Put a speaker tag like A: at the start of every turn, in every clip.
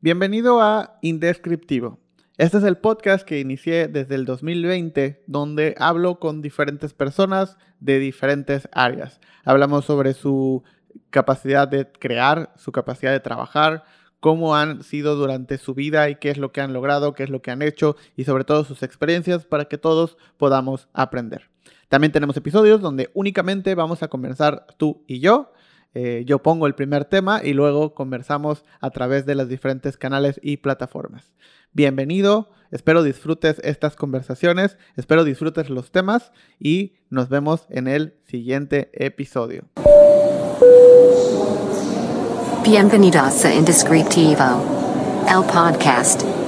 A: Bienvenido a Indescriptivo. Este es el podcast que inicié desde el 2020, donde hablo con diferentes personas de diferentes áreas. Hablamos sobre su capacidad de crear, su capacidad de trabajar, cómo han sido durante su vida y qué es lo que han logrado, qué es lo que han hecho y sobre todo sus experiencias para que todos podamos aprender. También tenemos episodios donde únicamente vamos a conversar tú y yo. Eh, yo pongo el primer tema y luego conversamos a través de los diferentes canales y plataformas. Bienvenido, espero disfrutes estas conversaciones, espero disfrutes los temas y nos vemos en el siguiente episodio.
B: Bienvenidos a Indescriptivo, el podcast.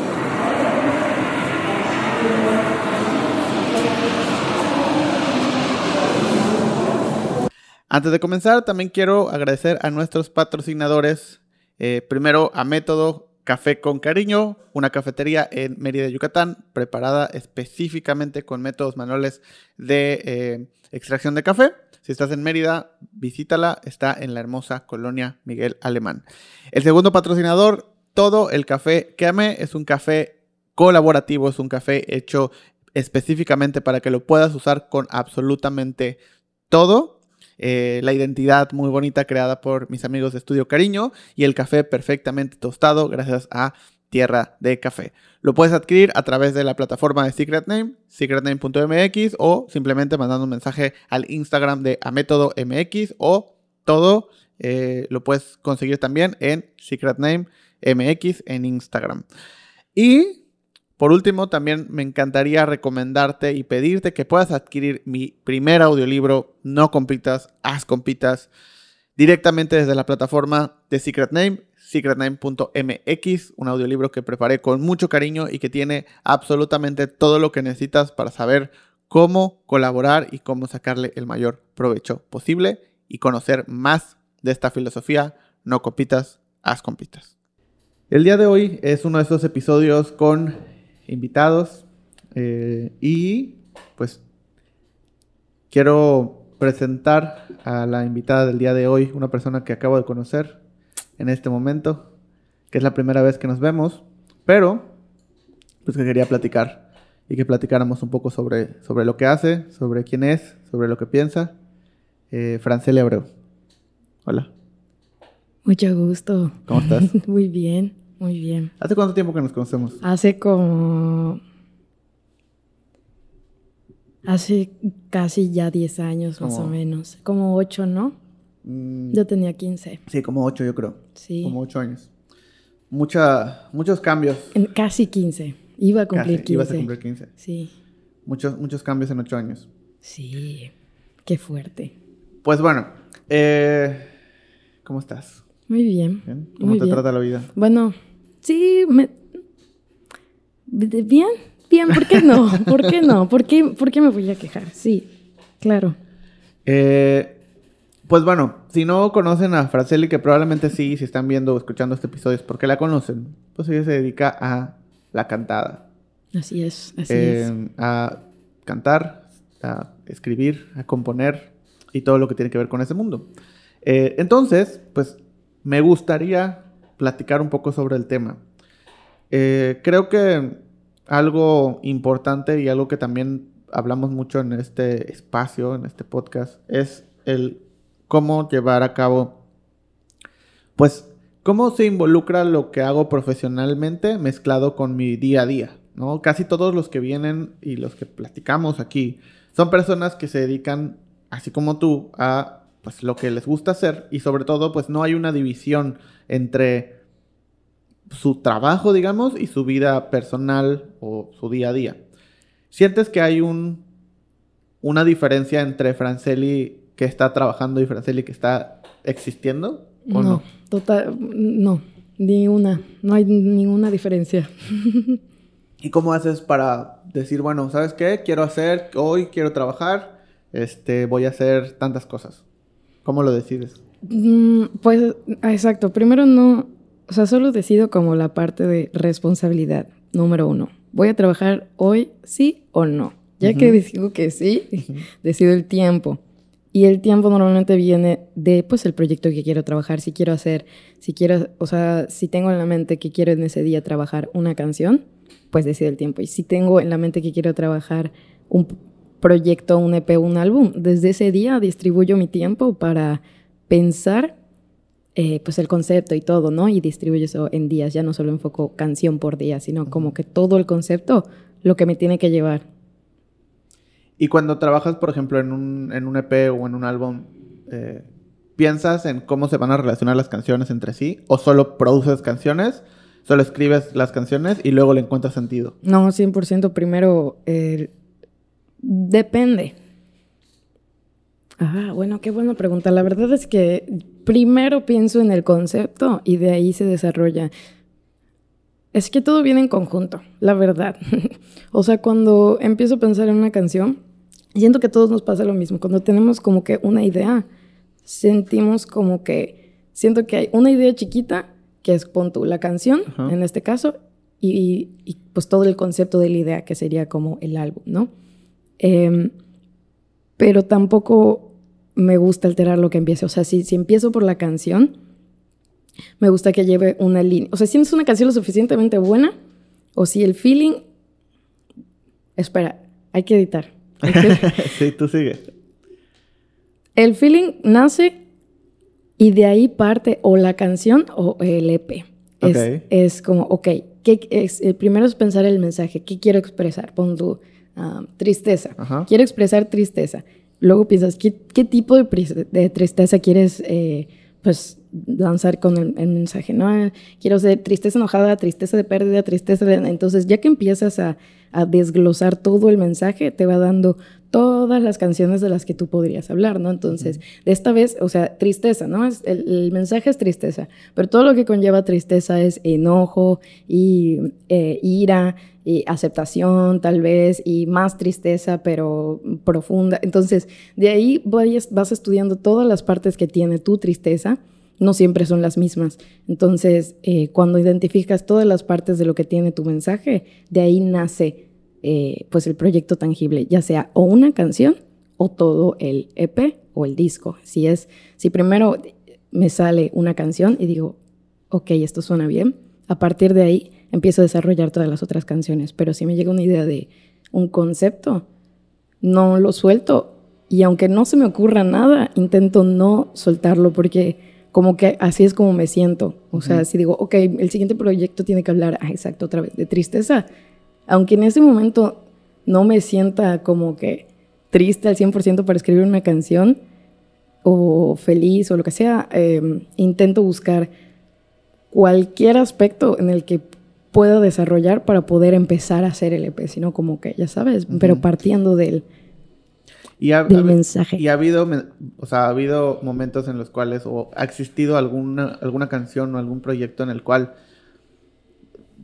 A: Antes de comenzar, también quiero agradecer a nuestros patrocinadores. Eh, primero a Método Café con Cariño, una cafetería en Mérida, Yucatán, preparada específicamente con métodos manuales de eh, extracción de café. Si estás en Mérida, visítala, está en la hermosa colonia Miguel Alemán. El segundo patrocinador, todo el café que amé, es un café colaborativo, es un café hecho específicamente para que lo puedas usar con absolutamente todo. Eh, la identidad muy bonita creada por mis amigos de Estudio Cariño y el café perfectamente tostado gracias a Tierra de Café. Lo puedes adquirir a través de la plataforma de Secret Name, secretname.mx o simplemente mandando un mensaje al Instagram de Amétodo MX o todo eh, lo puedes conseguir también en Secret Name MX en Instagram. Y por último, también me encantaría recomendarte y pedirte que puedas adquirir mi primer audiolibro, No Compitas, Haz Compitas, directamente desde la plataforma de Secret Name, secretname.mx, un audiolibro que preparé con mucho cariño y que tiene absolutamente todo lo que necesitas para saber cómo colaborar y cómo sacarle el mayor provecho posible y conocer más de esta filosofía, no compitas, haz compitas. El día de hoy es uno de esos episodios con invitados. Eh, y pues quiero presentar a la invitada del día de hoy, una persona que acabo de conocer en este momento, que es la primera vez que nos vemos, pero pues que quería platicar y que platicáramos un poco sobre, sobre lo que hace, sobre quién es, sobre lo que piensa. Eh, Francelia Abreu. Hola.
C: Mucho gusto.
A: ¿Cómo estás?
C: Muy bien. Muy bien.
A: ¿Hace cuánto tiempo que nos conocemos?
C: Hace como... Hace casi ya 10 años más o menos. Como 8, ¿no? Mm. Yo tenía 15.
A: Sí, como 8 yo creo. Sí. Como 8 años. Mucha, muchos cambios.
C: En casi 15. Iba a cumplir 15.
A: Ibas a cumplir 15.
C: Sí.
A: Muchos, muchos cambios en 8 años.
C: Sí. Qué fuerte.
A: Pues bueno, eh, ¿cómo estás?
C: Muy bien.
A: ¿Cómo te trata la vida?
C: Bueno, Sí, me... Bien, bien, ¿por qué no? ¿Por qué no? ¿Por qué, por qué me voy a quejar? Sí, claro.
A: Eh, pues bueno, si no conocen a Fraceli, que probablemente sí, si están viendo o escuchando este episodio es porque la conocen, pues ella se dedica a la cantada.
C: Así es, así es.
A: Eh, a cantar, a escribir, a componer y todo lo que tiene que ver con ese mundo. Eh, entonces, pues me gustaría platicar un poco sobre el tema. Eh, creo que algo importante y algo que también hablamos mucho en este espacio, en este podcast, es el cómo llevar a cabo, pues, cómo se involucra lo que hago profesionalmente mezclado con mi día a día, ¿no? Casi todos los que vienen y los que platicamos aquí son personas que se dedican, así como tú, a pues lo que les gusta hacer y sobre todo pues no hay una división entre su trabajo, digamos, y su vida personal o su día a día. ¿Sientes que hay un, una diferencia entre Franceli que está trabajando y Franceli que está existiendo? ¿o no,
C: total, no, ni una, no hay ninguna diferencia.
A: ¿Y cómo haces para decir, bueno, ¿sabes qué? Quiero hacer, hoy quiero trabajar, este, voy a hacer tantas cosas. ¿Cómo lo decides?
C: Mm, pues, exacto. Primero no, o sea, solo decido como la parte de responsabilidad, número uno. ¿Voy a trabajar hoy, sí o no? Ya que decido que sí, decido el tiempo. Y el tiempo normalmente viene de, pues, el proyecto que quiero trabajar. Si quiero hacer, si quiero, o sea, si tengo en la mente que quiero en ese día trabajar una canción, pues decido el tiempo. Y si tengo en la mente que quiero trabajar un proyecto, un EP, un álbum, desde ese día distribuyo mi tiempo para pensar, eh, pues, el concepto y todo, ¿no? Y distribuyo eso en días. Ya no solo enfoco canción por día, sino como que todo el concepto, lo que me tiene que llevar
A: y cuando trabajas, por ejemplo, en un, en un EP o en un álbum, eh, ¿piensas en cómo se van a relacionar las canciones entre sí? ¿O solo produces canciones? ¿Solo escribes las canciones y luego le encuentras sentido?
C: No, 100% primero eh, depende. Ah, bueno, qué buena pregunta. La verdad es que primero pienso en el concepto y de ahí se desarrolla. Es que todo viene en conjunto, la verdad. o sea, cuando empiezo a pensar en una canción, siento que a todos nos pasa lo mismo. Cuando tenemos como que una idea, sentimos como que, siento que hay una idea chiquita, que es pon la canción, en este caso, y, pues todo el concepto de la idea, que sería como el álbum, ¿no? Em, pero tampoco me gusta alterar lo que empiece. O sea, si, si empiezo por la canción, me gusta que lleve una línea. O sea, si es una canción lo suficientemente buena, o si el feeling... Espera, hay que editar.
A: sí, tú sigue.
C: El feeling nace y de ahí parte o la canción o el EP. Es, como, ok, ¿qué es? el primero es pensar el mensaje, ¿qué quiero expresar? Pon tu ah, tristeza. Quiero expresar tristeza. Luego piensas, ¿qué, tipo de, tristeza quieres eh, pues, lanzar con el, mensaje? ¿no? Quiero ser tristeza enojada, tristeza de pérdida, tristeza de... Entonces, ya que empiezas a a desglosar todo el mensaje, te va dando todas las canciones de las que tú podrías hablar, ¿no? Entonces, de esta vez, o sea, tristeza, ¿no? Es, el, mensaje es tristeza, pero todo lo que conlleva tristeza es enojo y eh, ira y aceptación tal vez y más tristeza, pero profunda. Entonces, de ahí vas estudiando todas las partes que tiene tu tristeza no siempre son las mismas. Entonces, eh, cuando identificas todas las partes de lo que tiene tu mensaje, de ahí nace eh, pues el proyecto tangible, ya sea o una canción o todo el EP o el disco. Si es, si primero me sale una canción y digo, ok, esto suena bien, a partir de ahí empiezo a desarrollar todas las otras canciones. Pero si me llega una idea de un concepto, no lo suelto y aunque no se me ocurra nada, intento no soltarlo porque como que así es como me siento. O sea, si digo, ok, el siguiente proyecto tiene que hablar, ah, exacto, otra vez, de tristeza. Aunque en ese momento no me sienta como que triste al 100% para escribir una canción o feliz o lo que sea, em, intento buscar cualquier aspecto en el que pueda desarrollar para poder empezar a hacer el EP, sino como que, ya sabes, pero partiendo del
A: y ha,
C: mensaje.
A: Y ha habido, o sea, ha habido momentos en los cuales, o ha existido alguna, alguna canción o algún proyecto en el cual,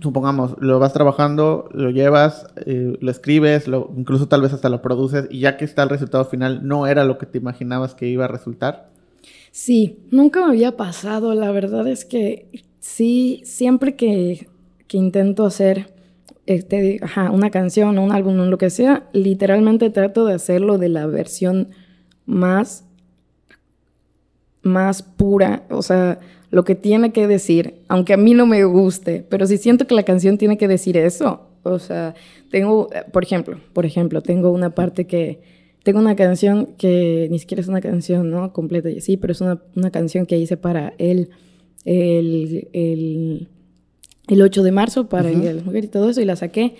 A: supongamos, lo vas trabajando, lo llevas, eh, lo escribes, lo, incluso tal vez hasta lo produces, y ya que está el resultado final, no era lo que te imaginabas que iba a resultar.
C: Sí, nunca me había pasado. La verdad es que sí, siempre que, que intento hacer este, ajá, una canción o un álbum o lo que sea, literalmente trato de hacerlo de la versión más, más pura, o sea, lo que tiene que decir, aunque a mí no me guste, pero si siento que la canción tiene que decir eso, o sea, tengo, por ejemplo, por ejemplo, tengo una parte que, tengo una canción que ni siquiera es una canción, ¿no? Completa sí, pero es una, una canción que hice para él, el, el el 8 de marzo para el mujer y todo eso, y la saqué.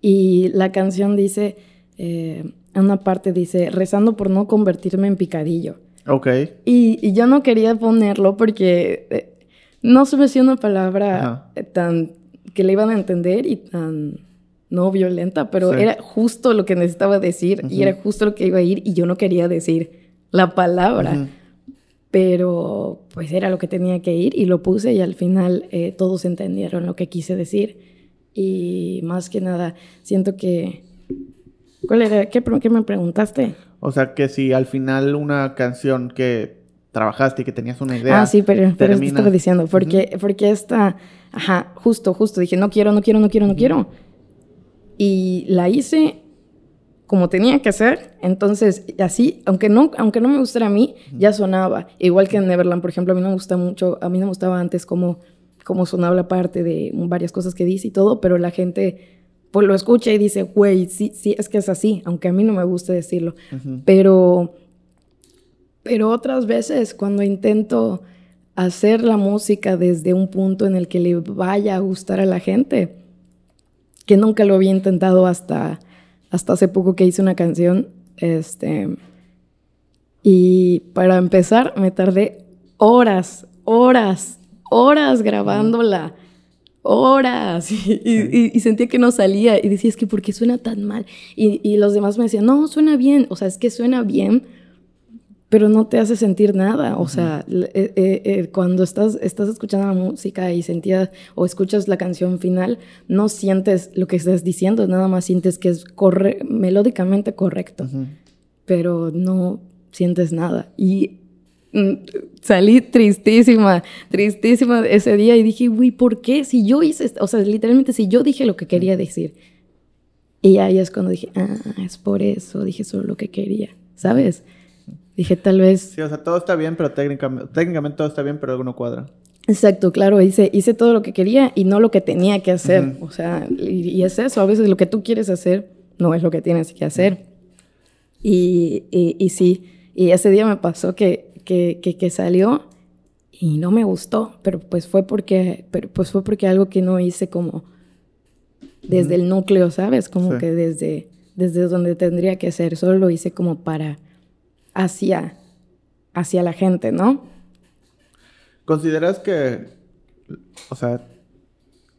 C: Y la canción dice, eh, en una parte dice, rezando por no convertirme en picadillo.
A: Ok.
C: Y, yo no quería ponerlo porque eh, no se me hacía una palabra tan que le iban a entender y tan no violenta, pero era justo lo que necesitaba decir y era justo lo que iba a ir y yo no quería decir la palabra pero pues era lo que tenía que ir y lo puse y al final eh, todos entendieron lo que quise decir y más que nada siento que... ¿Cuál era? ¿Qué, me preguntaste?
A: O sea, que si al final una canción que trabajaste y que tenías una idea...
C: Ah, sí, pero, pero estaba diciendo, porque, porque esta... Ajá, justo, justo, dije, no quiero, no quiero, no quiero, no quiero. Y la hice como tenía que ser. Entonces, así, aunque no, aunque no me gustara a mí, ya sonaba. Igual que en Neverland, por ejemplo, a mí no me gusta mucho, a mí no me gustaba antes cómo, cómo sonaba la parte de varias cosas que dice y todo, pero la gente pues lo escucha y dice, güey, sí, sí, es que es así, aunque a mí no me guste decirlo. Pero, pero otras veces cuando intento hacer la música desde un punto en el que le vaya a gustar a la gente, que nunca lo había intentado hasta hasta hace poco que hice una canción, este, y para empezar me tardé horas, horas, horas grabándola, horas, y, sentía que no salía, y decía, es que ¿por qué suena tan mal? Y, y los demás me decían, no, suena bien, o sea, es que suena bien, pero no te hace sentir nada. O sea, eh, eh, eh, cuando estás, estás escuchando la música y sentías o escuchas la canción final, no sientes lo que estás diciendo, nada más sientes que es corre melódicamente correcto, pero no sientes nada. Y salí tristísima, tristísima ese día y dije, uy, ¿por qué? Si yo hice, o sea, literalmente si yo dije lo que quería decir. Y ahí es cuando dije, ah, es por eso, dije solo lo que quería, ¿sabes? Dije, tal vez...
A: Sí, o sea, todo está bien, pero técnicamente, técnicamente todo está bien, pero algo no cuadra.
C: Exacto, claro, hice, hice todo lo que quería y no lo que tenía que hacer. O sea, y, es eso, a veces lo que tú quieres hacer no es lo que tienes que hacer. Y, y, sí, y ese día me pasó que, que, que, salió y no me gustó, pero pues fue porque, pero pues fue porque algo que no hice como desde el núcleo, ¿sabes? Como que desde, desde donde tendría que ser, solo lo hice como para hacia, hacia la gente, ¿no?
A: ¿Consideras que, o sea,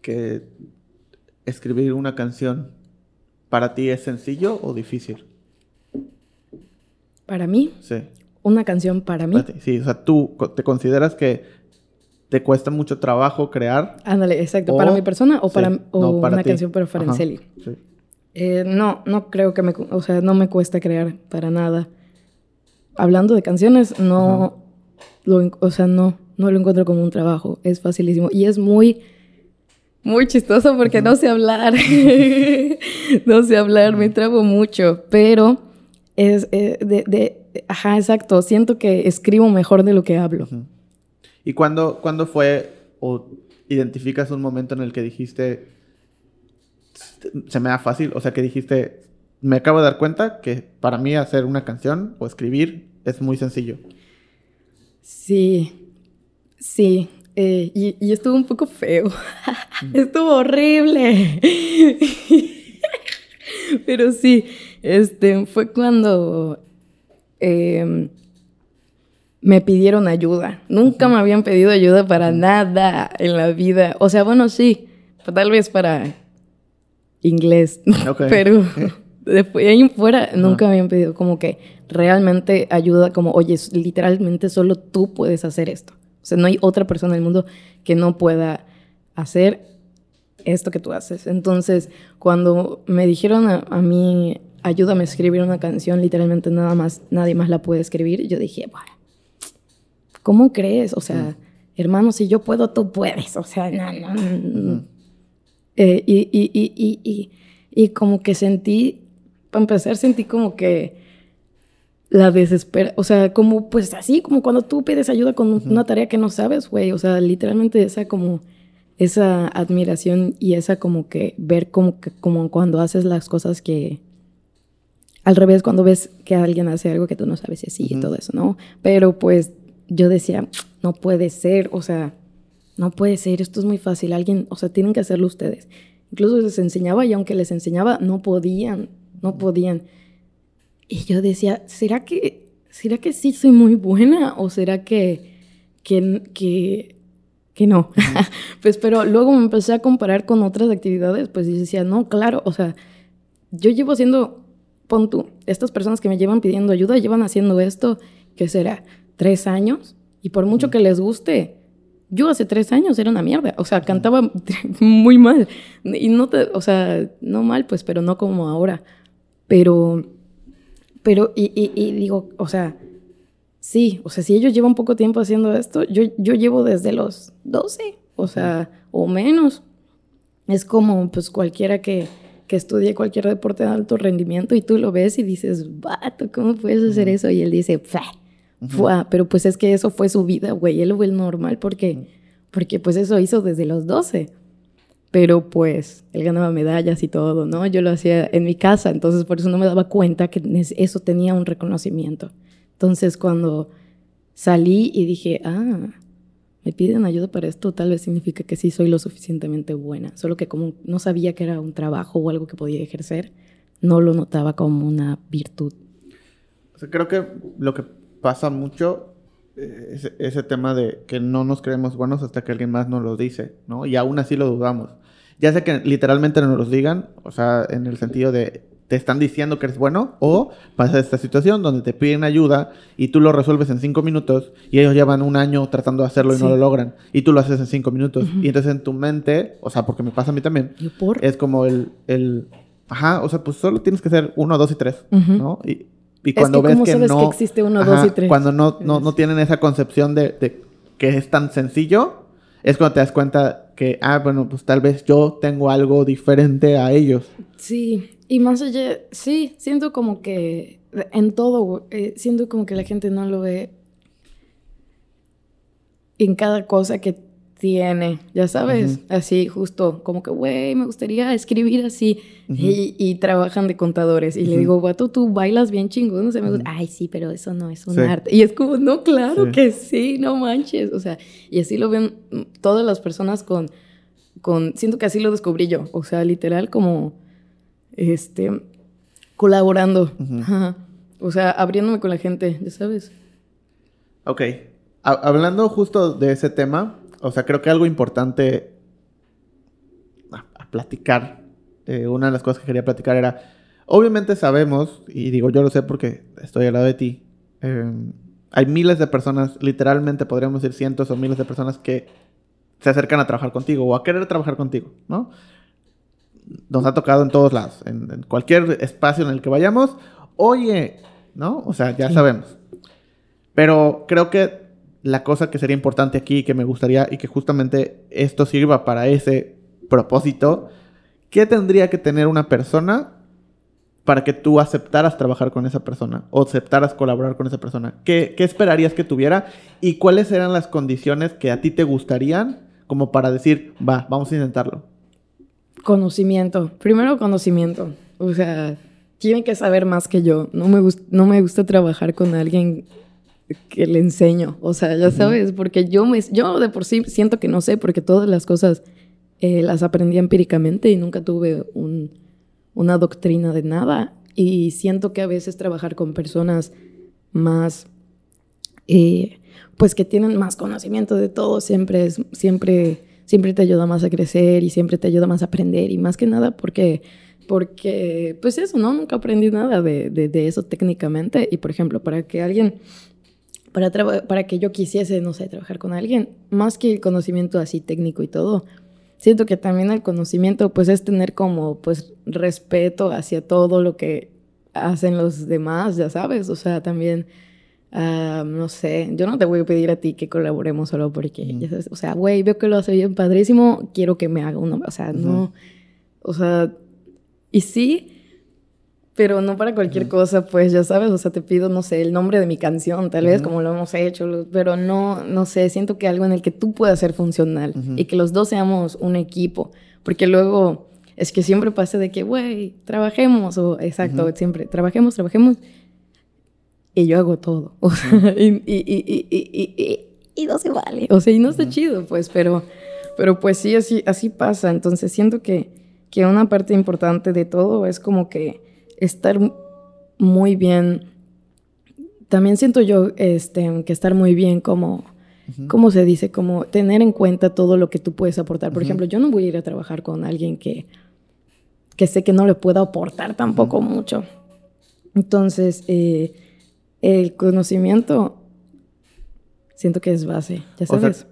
A: que escribir una canción para ti es sencillo o difícil?
C: ¿Para mí? Sí. ¿Una canción para mí?
A: sí, o sea, ¿tú te consideras que te cuesta mucho trabajo crear?
C: Ándale, exacto. ¿Para mi persona o para, una canción para Farenseli? Sí. Eh, no, no creo que me... O sea, no me cuesta crear para nada hablando de canciones, no, lo, o sea, no, no lo encuentro como un trabajo. Es facilísimo. Y es muy, muy chistoso porque no sé hablar. no sé hablar, me trabo mucho. Pero es eh, de, de, ajá, exacto. Siento que escribo mejor de lo que hablo.
A: ¿Y cuándo, cuándo fue o identificas un momento en el que dijiste, se me da fácil? O sea, que dijiste, me acabo de dar cuenta que para mí hacer una canción o escribir es muy sencillo.
C: Sí, sí. Eh, y, estuvo un poco feo. estuvo horrible. Pero sí, este, fue cuando em, me pidieron ayuda. Nunca me habían pedido ayuda para nada en la vida. O sea, bueno, sí, tal vez para inglés. Pero después ahí fuera nunca me habían pedido como que realmente ayuda como, oye, literalmente solo tú puedes hacer esto. O sea, no hay otra persona en el mundo que no pueda hacer esto que tú haces. Entonces, cuando me dijeron a, mí, ayúdame a escribir una canción, literalmente nada más, nadie más la puede escribir, yo dije, bueno, ¿cómo crees? O sea, hermano, si yo puedo, tú puedes. O sea, no, no, no. Eh, y, y, y, y, y como que sentí para empezar sentí como que la desespera, o sea, como pues así, como cuando tú pides ayuda con una tarea que no sabes, güey, o sea, literalmente esa como esa admiración y esa como que ver como que como cuando haces las cosas que al revés cuando ves que alguien hace algo que tú no sabes si así y todo eso, ¿no? Pero pues yo decía, no puede ser, o sea, no puede ser, esto es muy fácil, alguien, o sea, tienen que hacerlo ustedes. Incluso les enseñaba y aunque les enseñaba, no podían, no podían. Y yo decía, ¿será que, ¿será que sí soy muy buena o será que, que, que, que no? pues pero luego me empecé a comparar con otras actividades, pues y decía, no, claro, o sea, yo llevo haciendo, pon tú, estas personas que me llevan pidiendo ayuda llevan haciendo esto, ¿qué será? ¿Tres años? Y por mucho que les guste, yo hace tres años era una mierda, o sea, cantaba muy mal. Y no te, o sea, no mal, pues, pero no como ahora. Pero, pero, y, digo, o sea, sí, o sea, si ellos llevan poco tiempo haciendo esto, yo, yo llevo desde los 12, o sea, o menos. Es como, pues, cualquiera que, que estudie cualquier deporte de alto rendimiento y tú lo ves y dices, vato, ¿cómo puedes hacer eso? Y él dice, Fua. pero pues es que eso fue su vida, güey, él fue el normal porque, porque pues eso hizo desde los 12. Pero pues él ganaba medallas y todo, ¿no? Yo lo hacía en mi casa, entonces por eso no me daba cuenta que eso tenía un reconocimiento. Entonces cuando salí y dije, ah, me piden ayuda para esto, tal vez significa que sí soy lo suficientemente buena. Solo que como no sabía que era un trabajo o algo que podía ejercer, no lo notaba como una virtud.
A: creo que lo que pasa mucho eh, es ese tema de que no nos creemos buenos hasta que alguien más nos lo dice, ¿no? Y aún así lo dudamos. Ya sea que literalmente nos lo digan, o sea, en el sentido de te están diciendo que eres bueno o pasa esta situación donde te piden ayuda y tú lo resuelves en cinco minutos y ellos llevan un año tratando de hacerlo y no lo logran y tú lo haces en cinco minutos y entonces en tu mente, o sea, porque me pasa a mí también, es como el, el, ajá, o sea, pues solo tienes que ser uno, dos y tres, ¿no? Y, y cuando ves que no, que
C: existe uno, dos y tres?
A: cuando no, no, no tienen esa concepción de, de que es tan sencillo, es cuando te das cuenta que, ah, bueno, pues tal vez yo tengo algo diferente a ellos.
C: Sí, y más allá, sí, siento como que en todo, eh, siento como que la gente no lo ve en cada cosa que tiene, ya sabes, así justo, como que, güey, me gustaría escribir así, y, trabajan de contadores, y le digo, guato, tú bailas bien chingón, no sé, me gusta, ay, sí, pero eso no es un arte, y es como, no, claro que sí, no manches, o sea, y así lo ven todas las personas con, con, siento que así lo descubrí yo, o sea, literal como este, colaborando. O sea, abriéndome con la gente, ya sabes.
A: Ok. hablando justo de ese tema, o sea, creo que algo importante a, platicar, eh, una de las cosas que quería platicar era, obviamente sabemos, y digo yo lo sé porque estoy al lado de ti, em, hay miles de personas, literalmente podríamos decir cientos o miles de personas que se acercan a trabajar contigo o a querer trabajar contigo, ¿no? Nos ha tocado en todos lados, en, cualquier espacio en el que vayamos, oye, ¿no? O sea, ya sabemos. Pero creo que la cosa que sería importante aquí, que me gustaría y que justamente esto sirva para ese propósito, ¿qué tendría que tener una persona para que tú aceptaras trabajar con esa persona o aceptaras colaborar con esa persona? ¿Qué, ¿Qué, esperarías que tuviera y cuáles eran las condiciones que a ti te gustarían como para decir, va, vamos a intentarlo?
C: Conocimiento. Primero conocimiento. O sea, tienen que saber más que yo. No me, no me gusta trabajar con alguien que le enseño. O sea, ya sabes, porque yo, me, yo de por sí siento que no sé, porque todas las cosas eh, las aprendí empíricamente y nunca tuve un, una doctrina de nada. Y siento que a veces trabajar con personas más, eh, pues que tienen más conocimiento de todo, siempre es, siempre siempre te ayuda más a crecer y siempre te ayuda más a aprender y más que nada porque, porque pues eso, ¿no? Nunca aprendí nada de, de, eso técnicamente y por ejemplo, para que alguien, para, para que yo quisiese, no sé, trabajar con alguien, más que el conocimiento así técnico y todo, siento que también el conocimiento pues es tener como pues respeto hacia todo lo que hacen los demás, ya sabes, o sea, también Ah, no sé, yo no te voy a pedir a ti que colaboremos solo porque, o sea, güey, veo que lo hace bien padrísimo, quiero que me haga uno, o sea, no, o sea, y sí, pero no para cualquier cosa, pues ya sabes, o sea, te pido, no sé, el nombre de mi canción, tal vez como lo hemos hecho, pero no, no sé, siento que algo en el que tú puedas ser funcional y que los dos seamos un equipo, porque luego es que siempre pasa de que, güey, trabajemos, o exacto, siempre, trabajemos, trabajemos y yo hago todo. y, y, y, y, no se vale. O sea, y no está chido, pues, pero, pero pues sí, así, así pasa. Entonces siento que, que una parte importante de todo es como que estar muy bien. También siento yo este, que estar muy bien como... ¿Cómo se dice? Como tener en cuenta todo lo que tú puedes aportar. Por ejemplo, yo no voy a ir a trabajar con alguien que, que sé que no le pueda aportar tampoco mucho. Entonces, eh, el conocimiento siento que es base, ya sabes.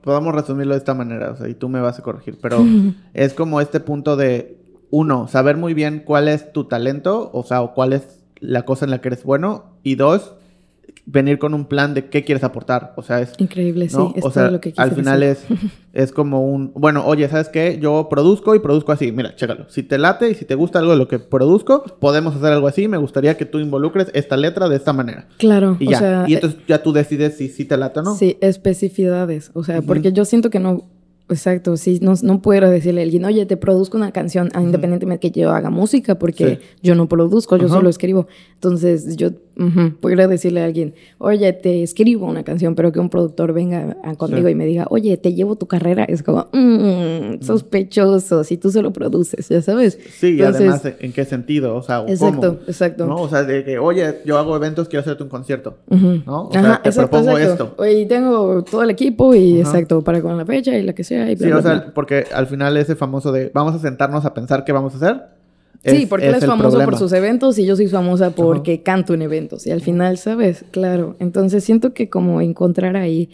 A: podemos resumirlo de esta manera, o sea, y tú me vas a corregir, pero es como este punto de, uno, saber muy bien cuál es tu talento, o sea, o cuál es la cosa en la que eres bueno, y dos, venir con un plan de qué quieres aportar. O sea, es...
C: Increíble, sí.
A: Es o sea, lo que al final es, es como un... Bueno, oye, ¿sabes qué? Yo produzco y produzco así. Mira, chécalo. Si te late y si te gusta algo de lo que produzco, podemos hacer algo así. Me gustaría que tú involucres esta letra de esta manera.
C: Claro.
A: Y ya. y entonces ya tú decides si, si te late o no.
C: Sí, especificidades. O sea, porque yo siento que no Exacto, sí, no, no puedo decirle a alguien, oye, te produzco una canción, independientemente de que yo haga música, porque yo no produzco, yo solo escribo. Entonces, yo uh decirle a alguien, oye, te escribo una canción, pero que un productor venga conmigo y me diga, oye, te llevo tu carrera, es como, mmm, sospechoso, si tú se lo produces, ya sabes.
A: Sí, y además, ¿en qué sentido? O sea,
C: exacto, exacto.
A: ¿no? O sea, de que, oye, yo hago eventos, quiero hacerte un concierto, ¿no? O sea, te propongo esto.
C: Oye, tengo todo el equipo y, exacto, para con la fecha y la que sea. Y
A: sí, o sea, porque al final ese famoso de, vamos a sentarnos a pensar qué vamos a hacer
C: sí, porque él es famoso por sus eventos y yo soy famosa porque canto en eventos. Y al final, ¿sabes? Claro. Entonces siento que como encontrar ahí.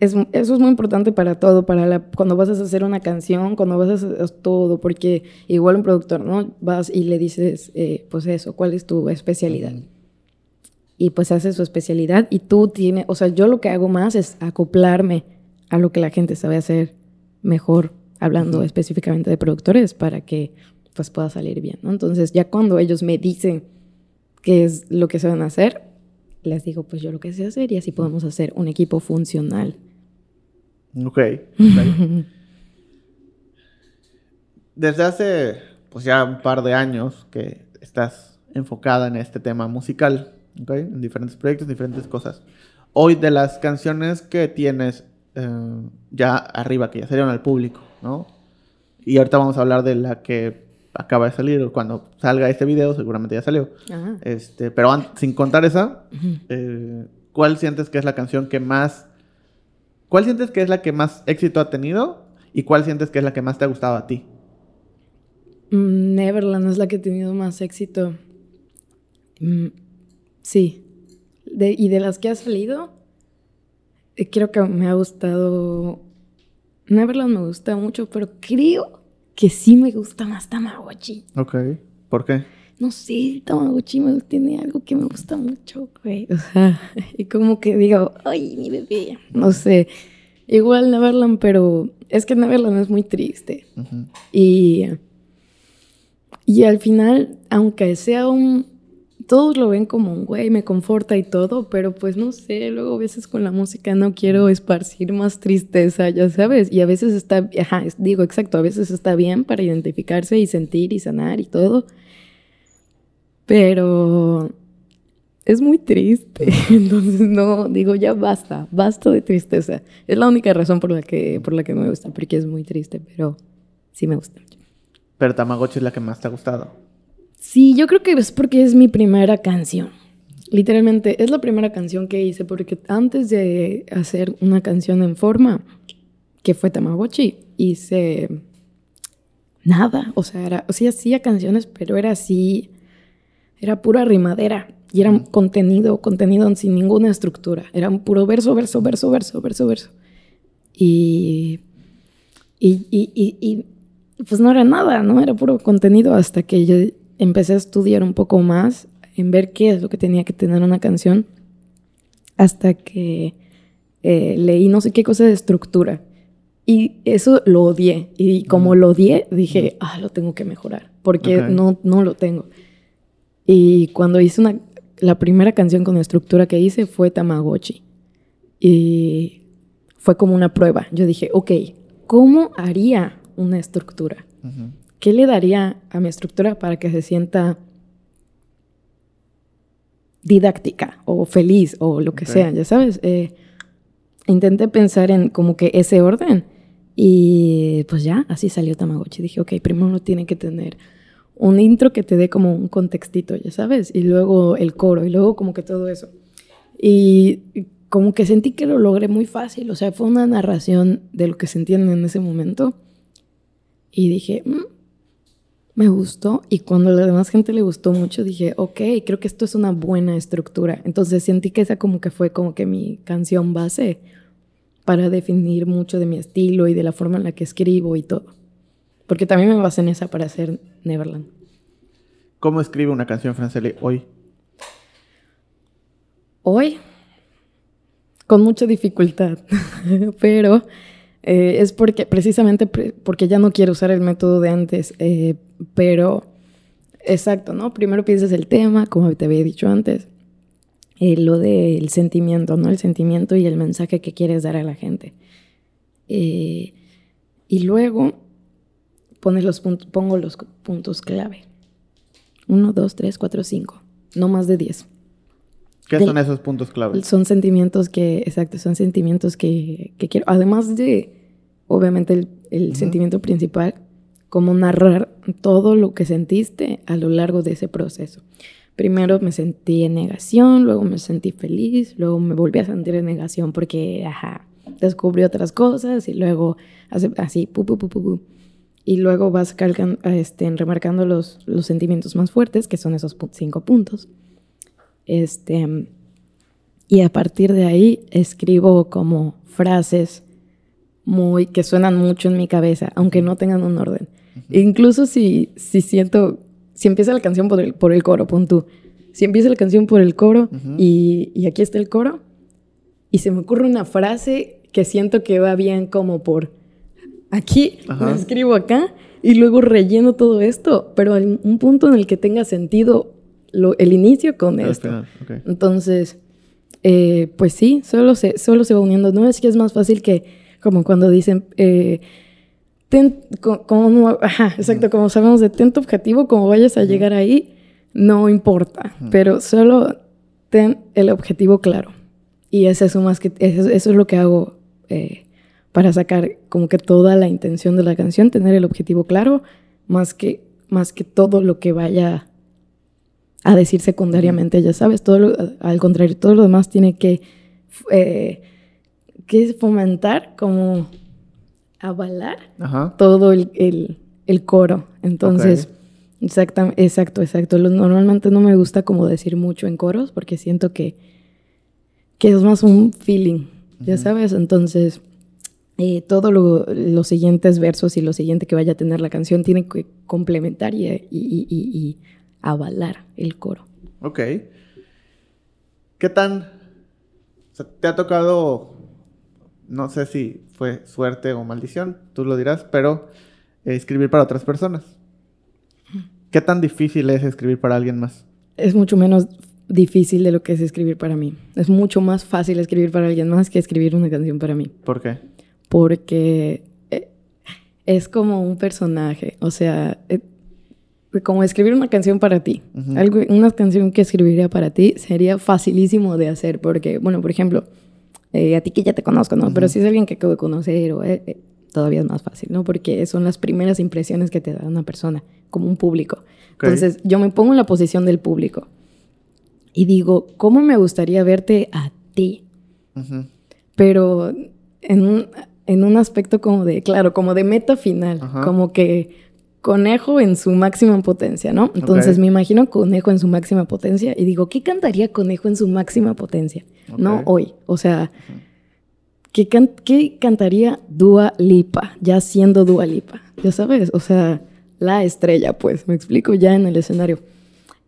C: Es, eso es muy importante para todo, para la, cuando vas a hacer una canción, cuando vas a hacer todo, porque igual un productor, ¿no? Vas y le dices, eh, pues eso, ¿cuál es tu especialidad? Y pues hace su especialidad y tú tienes, o sea, yo lo que hago más es acoplarme a lo que la gente sabe hacer mejor, hablando específicamente de productores, para que pues pueda salir bien, ¿no? Entonces ya cuando ellos me dicen qué es lo que se van a hacer, les digo, pues yo lo que sé hacer y así podemos hacer un equipo funcional.
A: Ok. Desde hace, pues ya un par de años que estás enfocada en este tema musical, ¿ok? En diferentes proyectos, diferentes cosas. Hoy de las canciones que tienes eh, ya arriba, que ya salieron al público, ¿no? Y ahorita vamos a hablar de la que acaba de salir, cuando salga este video, seguramente ya salió. Este, pero sin contar esa, eh, ¿cuál sientes que es la canción que más... ¿Cuál sientes que es la que más éxito ha tenido? ¿Y cuál sientes que es la que más te ha gustado a ti?
C: Mm, Neverland es la que ha tenido más éxito. Mm, sí. y de las que ha salido, creo que me ha gustado... Neverland me gusta mucho, pero creo que sí me gusta más Tamagotchi.
A: Ok. ¿Por qué?
C: No sé, Tamagotchi me, tiene algo que me gusta mucho, güey. O sea, y como que digo, ay, mi bebé. No sé. Igual Neverland, pero es que Neverland es muy triste. Y. Y al final, aunque sea un todos lo ven como un güey, me conforta y todo, pero pues no sé, luego a veces con la música no quiero esparcir más tristeza, ya sabes, y a veces está, digo exacto, a veces está bien para identificarse y sentir y sanar y todo, pero es muy triste, entonces no, digo ya basta, basta de tristeza, es la única razón por la que, por la que me gusta, porque es muy triste, pero sí me gusta.
A: Pero Tamagotchi es la que más te ha gustado.
C: Sí, yo creo que es porque es mi primera canción. Literalmente, es la primera canción que hice porque antes de hacer una canción en forma, que fue Tamagotchi, hice nada. O sea, o sea, hacía canciones, pero era así, era pura rimadera. Y era contenido, contenido sin ninguna estructura. Era un puro verso, verso, verso, verso, verso, verso. Y, y, y, y, y pues no era nada, ¿no? Era puro contenido hasta que yo empecé a estudiar un poco más, en ver qué es lo que tenía que tener una canción, hasta que eh, leí no sé qué cosa de estructura. Y eso lo odié. Y como lo odié, dije, ah, lo tengo que mejorar, porque no, no lo tengo. Y cuando hice una, la primera canción con estructura que hice fue Tamagotchi. Y fue como una prueba. Yo dije, ok, ¿cómo haría una estructura? ¿Qué le daría a mi estructura para que se sienta didáctica o feliz o lo que sea, ya sabes? Eh, intenté pensar en como que ese orden y pues ya, así salió Tamagotchi. Dije, ok, primero uno tiene que tener un intro que te dé como un contextito, ya sabes, y luego el coro y luego como que todo eso. Y como que sentí que lo logré muy fácil, o sea, fue una narración de lo que se entiende en ese momento. Y dije, mm, me gustó y cuando a la demás gente le gustó mucho dije, ok, creo que esto es una buena estructura. Entonces sentí que esa como que fue como que mi canción base para definir mucho de mi estilo y de la forma en la que escribo y todo. Porque también me basé en esa para hacer Neverland.
A: ¿Cómo escribe una canción Franceli hoy?
C: Hoy, con mucha dificultad, pero eh, es porque, precisamente porque ya no quiero usar el método de antes, eh, pero, exacto, ¿no? Primero piensas el tema, como te había dicho antes, eh, lo del sentimiento, ¿no? El sentimiento y el mensaje que quieres dar a la gente. y luego pones los pongo los puntos clave. Uno, dos, tres, cuatro, cinco. No más de diez.
A: ¿Qué son esos puntos clave?
C: Son sentimientos que, exacto, son sentimientos que, quiero. Además de, obviamente, el, sentimiento principal, como narrar todo lo que sentiste a lo largo de ese proceso. Primero me sentí en negación, luego me sentí feliz, luego me volví a sentir en negación porque, ajá, descubrí otras cosas y luego así, pu, pu, pu, pu, Y luego vas este, remarcando los, los sentimientos más fuertes, que son esos cinco puntos. Este, y a partir de ahí escribo como frases muy que suenan mucho en mi cabeza, aunque no tengan un orden. Incluso si, si siento, si empieza la canción por el, por el coro, pon tú. Si empieza la canción por el coro y, y, aquí está el coro, y se me ocurre una frase que siento que va bien como por aquí, me escribo acá, y luego relleno todo esto, pero en un punto en el que tenga sentido el inicio con esto. Entonces, eh, pues sí, solo se, solo se va uniendo. No es que es más fácil que, como cuando dicen, eh, como, ajá, exacto, como sabemos de ten tu objetivo, como vayas a llegar ahí, no importa, pero solo ten el objetivo claro. Y eso es, más que, eso, es lo que hago eh, para sacar como que toda la intención de la canción, tener el objetivo claro, más que, más que todo lo que vaya a decir secundariamente, ya sabes, todo al contrario, todo lo demás tiene que, eh, que fomentar, como avalar todo el, coro. Entonces, exacto, exacto, exacto. Normalmente no me gusta como decir mucho en coros porque siento que, que es más un feeling, ya sabes, entonces... Eh, todos los siguientes versos y lo siguiente que vaya a tener la canción tiene que complementar y avalar el coro.
A: Ok. ¿Qué tan... te ha tocado, no sé si fue suerte o maldición, tú lo dirás, pero eh, escribir para otras personas. ¿Qué tan difícil es escribir para alguien más?
C: Es mucho menos difícil de lo que es escribir para mí. Es mucho más fácil escribir para alguien más que escribir una canción para mí.
A: ¿Por qué?
C: Porque eh, es como un personaje. O sea, eh, como escribir una canción para ti. Algo, una canción que escribiría para ti sería facilísimo de hacer porque, bueno, por ejemplo, eh, a ti que ya te conozco, ¿no? Pero si es alguien que acabo de conocer o, eh, eh, todavía es más fácil, ¿no? Porque son las primeras impresiones que te da una persona, como un público. Entonces, yo me pongo en la posición del público y digo, ¿cómo me gustaría verte a ti? Pero en un, en un aspecto como de, claro, como de meta final, como que Conejo en su máxima potencia, ¿no? Entonces me imagino Conejo en su máxima potencia y digo, ¿qué cantaría Conejo en su máxima potencia? No hoy. O sea, ¿qué, cantaría Dua Lipa, ya siendo Dua Lipa? Ya sabes, o sea, la estrella, pues, me explico ya en el escenario.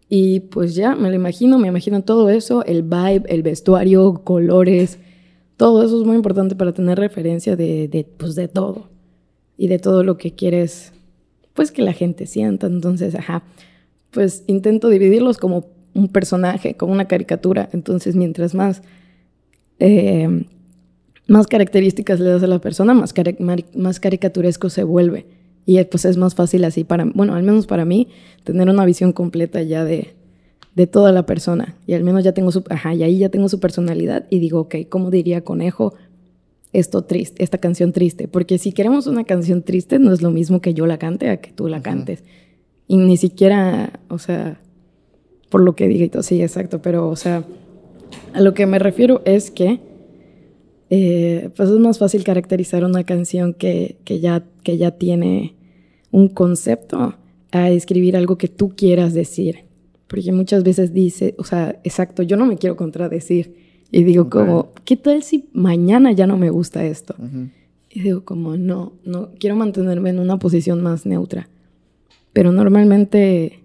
C: Y pues ya me lo imagino, me imagino todo eso, el vibe, el vestuario, colores, todo eso es muy importante para tener referencia de, de, pues, de todo y de todo lo que quieres pues que la gente sienta. Entonces, ajá, pues intento dividirlos como un personaje, como una caricatura. Entonces, mientras más, eh, más características le das a la persona, más, más caricaturesco se vuelve. Y pues es más fácil así para, bueno, al menos para mí, tener una visión completa ya de, de toda la persona. Y al menos ya tengo su, ajá, y ahí ya tengo su personalidad y digo, ok, ¿cómo diría conejo? Esto triste, esta canción triste, porque si queremos una canción triste no es lo mismo que yo la cante a que tú la cantes. Y ni siquiera, o sea, por lo que diga sí, exacto, pero, o sea, a lo que me refiero es que, eh, pues es más fácil caracterizar una canción que, que, ya, que ya tiene un concepto a escribir algo que tú quieras decir. Porque muchas veces dice, o sea, exacto, yo no me quiero contradecir y digo como, ¿qué tal si mañana ya no me gusta esto? Y digo como, no, no, quiero mantenerme en una posición más neutra. Pero normalmente,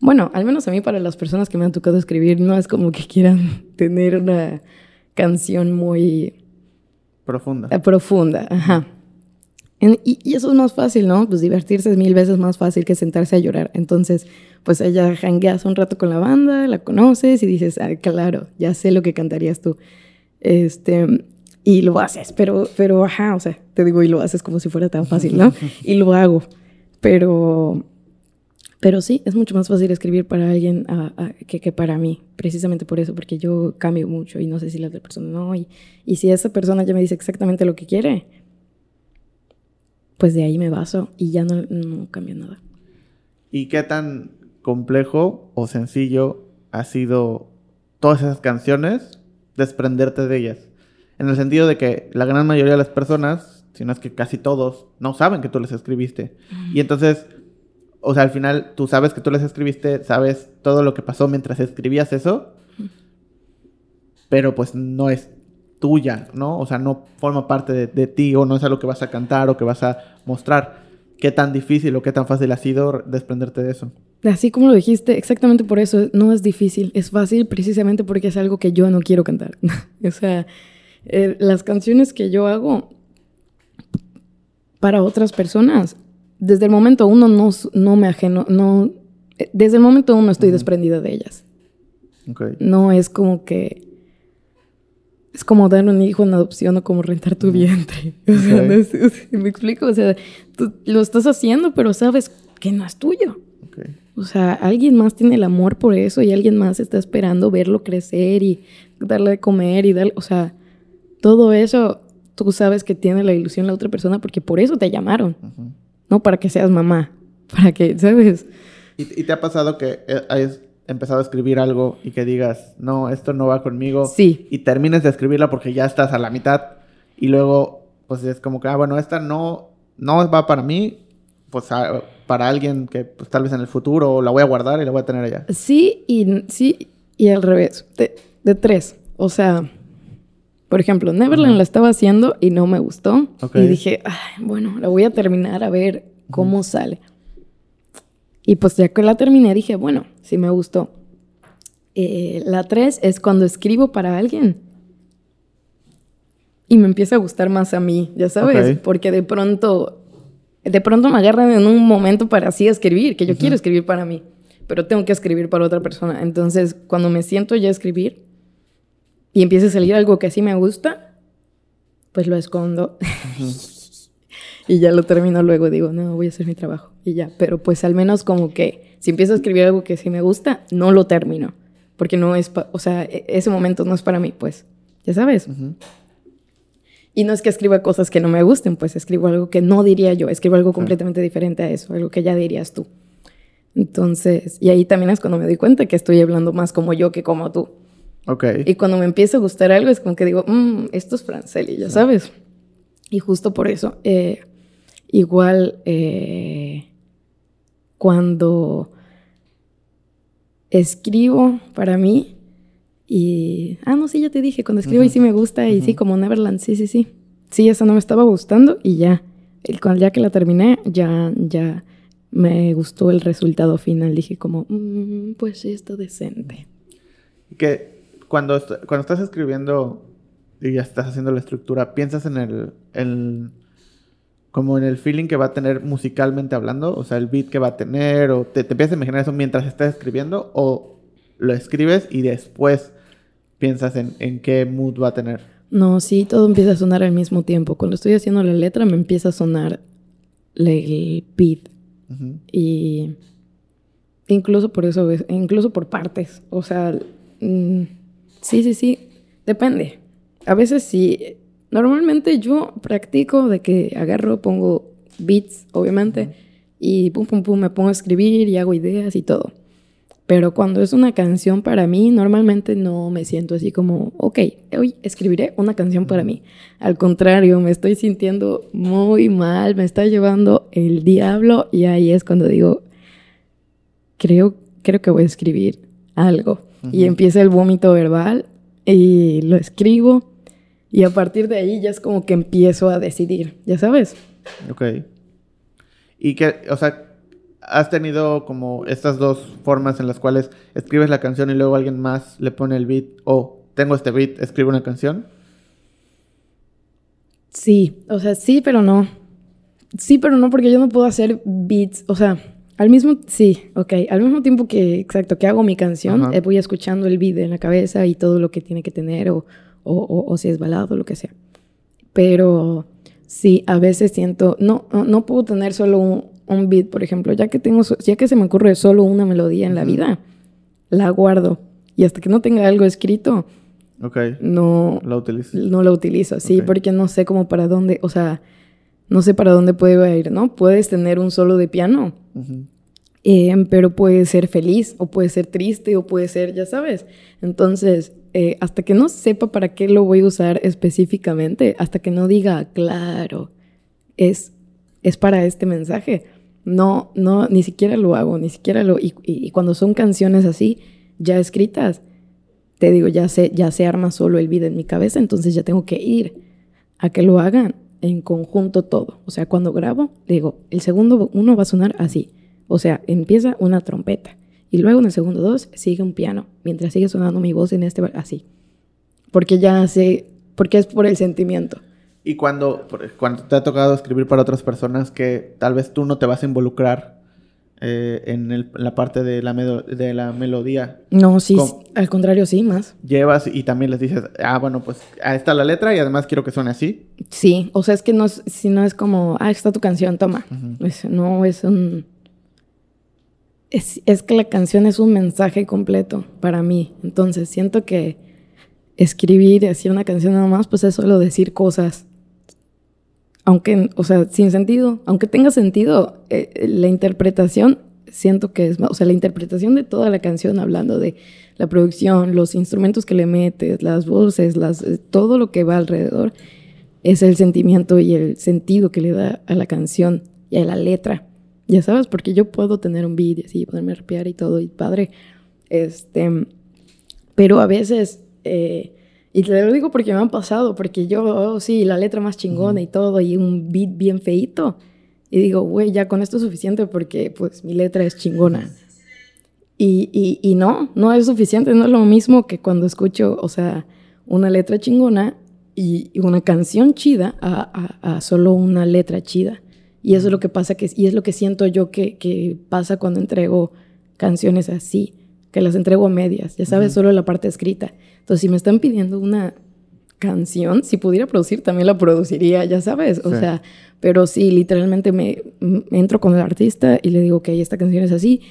C: Bueno, al menos a mí, para las personas que me han tocado escribir, no es como que quieran tener una canción muy...
A: Profunda.
C: Eh, profunda, ajá. Y, y, eso es más fácil, ¿no? Pues divertirse es mil veces más fácil que sentarse a llorar. Entonces, pues ella jangueas un rato con la banda, la conoces y dices, ah, claro, ya sé lo que cantarías tú. Este, y lo haces, pero, pero, ajá, o sea, te digo, y lo haces como si fuera tan fácil, ¿no? y lo hago, pero, pero sí, es mucho más fácil escribir para alguien que, que, para mí, precisamente por eso, porque yo cambio mucho y no sé si la otra persona no, y, y si esa persona ya me dice exactamente lo que quiere, pues de ahí me baso y ya no, no cambio nada.
A: ¿Y qué tan complejo o sencillo ha sido todas esas canciones desprenderte de ellas? En el sentido de que la gran mayoría de las personas, si no es que casi todos, no saben que tú les escribiste. Y entonces, o sea, al final tú sabes que tú les escribiste, sabes todo lo que pasó mientras escribías eso, pero pues no es tuya, ¿no? O sea, no forma parte de, de, ti o no es algo que vas a cantar o que vas a mostrar. ¿Qué tan difícil o qué tan fácil ha sido desprenderte de eso?
C: Así como lo dijiste, exactamente por eso no es difícil, es fácil precisamente porque es algo que yo no quiero cantar. o sea, eh, las canciones que yo hago para otras personas, desde el momento uno no, no me ajeno, no, eh, desde el momento uno estoy desprendida de ellas. No es como que es como dar un hijo en adopción o como rentar tu vientre. O sea, me explico, o sea, tú lo estás haciendo, pero sabes que no es tuyo. O sea, alguien más tiene el amor por eso y alguien más está esperando verlo crecer y darle de comer y darle, o sea, todo eso tú sabes que tiene la ilusión la otra persona porque por eso te llamaron, no para que seas mamá, para que, ¿sabes?
A: ¿Y, te ha pasado que eh, hayas empezado a escribir algo y que digas, no, esto no va conmigo?
C: Sí.
A: Y termines de escribirla porque ya estás a la mitad y luego, pues es como que, ah, bueno, esta no, no va para mí, pues para alguien que pues, tal vez en el futuro la voy a guardar y la voy a tener allá.
C: Sí y sí y al revés, de, de tres, o sea por ejemplo, Neverland la estaba haciendo y no me gustó. Y dije, bueno, la voy a terminar a ver cómo sale. Y pues ya que la terminé, dije, bueno, sí me gustó. Eh, la tres es cuando escribo para alguien. Y me empieza a gustar más a mí, ya sabes, porque de pronto, de pronto me agarran en un momento para así escribir, que yo quiero escribir para mí, pero tengo que escribir para otra persona. Entonces, cuando me siento ya a escribir, y empieza a salir algo que así me gusta, pues lo escondo. Y ya lo termino luego, digo, no, voy a hacer mi trabajo. Y ya, pero pues al menos como que si empiezo a escribir algo que sí me gusta, no lo termino. Porque no es, o sea, e-, ese momento no es para mí, pues, ya sabes. Y no es que escriba cosas que no me gusten, pues escribo algo que no diría yo, escribo algo completamente diferente a eso, algo que ya dirías tú. Entonces, y ahí también es cuando me doy cuenta que estoy hablando más como yo que como tú. Y cuando me empieza a gustar algo es como que digo, mmm, esto es Franceli, ya sabes. Y justo por eso, eh, igual eh, cuando escribo para mí y... Ah, no, sí, ya te dije, cuando escribo y sí me gusta y sí, como Neverland, sí, sí, sí. Sí, esa no me estaba gustando y ya. El, ya que la terminé, ya, ya me gustó el resultado final. Dije como, mm, pues sí, está decente.
A: Que cuando, cuando estás escribiendo y ya estás haciendo la estructura, ¿piensas en el, como en el feeling que va a tener musicalmente hablando? O sea, el beat que va a tener, o te, te empiezas a imaginar eso mientras estás escribiendo, o lo escribes y después piensas en, en qué mood va a tener.
C: No, sí, todo empieza a sonar al mismo tiempo. Cuando estoy haciendo la letra me empieza a sonar el beat. Y incluso por eso, incluso por partes. O sea, mm, Sí, sí, sí. Depende. A veces sí. Normalmente yo practico de que agarro, pongo beats, obviamente, y pum, pum, pum, me pongo a escribir y hago ideas y todo. Pero cuando es una canción para mí, normalmente no me siento así como, ok, hoy escribiré una canción para mí. Al contrario, me estoy sintiendo muy mal, me está llevando el diablo y ahí es cuando digo, creo, creo que voy a escribir algo y empieza el vómito verbal y lo escribo y a partir de ahí ya es como que empiezo a decidir, ya sabes.
A: Ok. Y que, o sea, ¿Has tenido como estas dos formas en las cuales escribes la canción y luego alguien más le pone el beat o tengo este beat, escribo una canción?
C: Sí, o sea, sí, pero no. Sí, pero no, porque yo no puedo hacer beats, o sea, al mismo, sí, ok, al mismo tiempo que, exacto, que hago mi canción, eh, voy escuchando el beat en la cabeza y todo lo que tiene que tener, o, o, o, si es balado, lo que sea. Pero sí, a veces siento, no, no, puedo tener solo un, un, beat, por ejemplo, ya que tengo, ya que se me ocurre solo una melodía en la vida, la guardo. Y hasta que no tenga algo escrito,
A: okay.
C: no,
A: la utilizo.
C: No la utilizo, sí, porque no sé cómo para dónde, o sea, no sé para dónde puede ir, ¿no? Puedes tener un solo de piano, eh, pero puede ser feliz, o puede ser triste, o puede ser, ya sabes. Entonces, eh, hasta que no sepa para qué lo voy a usar específicamente, hasta que no diga, claro, es, es para este mensaje, no, no, ni siquiera lo hago, ni siquiera lo... Y, cuando son canciones así, ya escritas, te digo, ya se, ya se arma solo el video en mi cabeza, entonces ya tengo que ir a que lo hagan en conjunto todo. O sea, cuando grabo, digo, el segundo uno va a sonar así. O sea, empieza una trompeta y luego en el segundo dos sigue un piano, mientras sigue sonando mi voz en este así. Porque ya sé, porque es por el sentimiento.
A: Y cuando, cuando te ha tocado escribir para otras personas que tal vez tú no te vas a involucrar eh, en, la parte de la, de la melodía.
C: No, sí, al contrario, sí, más.
A: Llevas y también les dices, ah, bueno, pues ahí está la letra y además quiero que suene así.
C: Sí, o sea, es que no, si no es como, ah, está tu canción, toma. no, es un... Es, que la canción es un mensaje completo para mí. Entonces, siento que escribir hacer una canción nada más, pues es solo decir cosas aunque, o sea, sin sentido, aunque tenga sentido, eh, la interpretación siento que es, o sea, la interpretación de toda la canción, hablando de la producción, los instrumentos que le metes, las voces, eh, todo lo que va alrededor, es el sentimiento y el sentido que le da a la canción y a la letra. Ya sabes, porque yo puedo tener un beat y así, poderme rapear y todo, y padre. Este, pero a veces eh, y te lo digo porque me han pasado, porque yo, oh, sí, la letra más chingona y todo, y un beat bien feito. Y digo, güey, ya con esto es suficiente porque pues mi letra es chingona. Y, y, y, no, no es suficiente, no es lo mismo que cuando escucho, o sea, una letra chingona y, una canción chida a, a, a, solo una letra chida. Y eso es lo que pasa, que, y es lo que siento yo que, que pasa cuando entrego canciones así que las entrego a medias, ya sabes, solo la parte escrita. Entonces, si me están pidiendo una canción, si pudiera producir, también la produciría, ya sabes, o sea, pero sí, literalmente me, entro con el artista y le digo, ok, esta canción es así,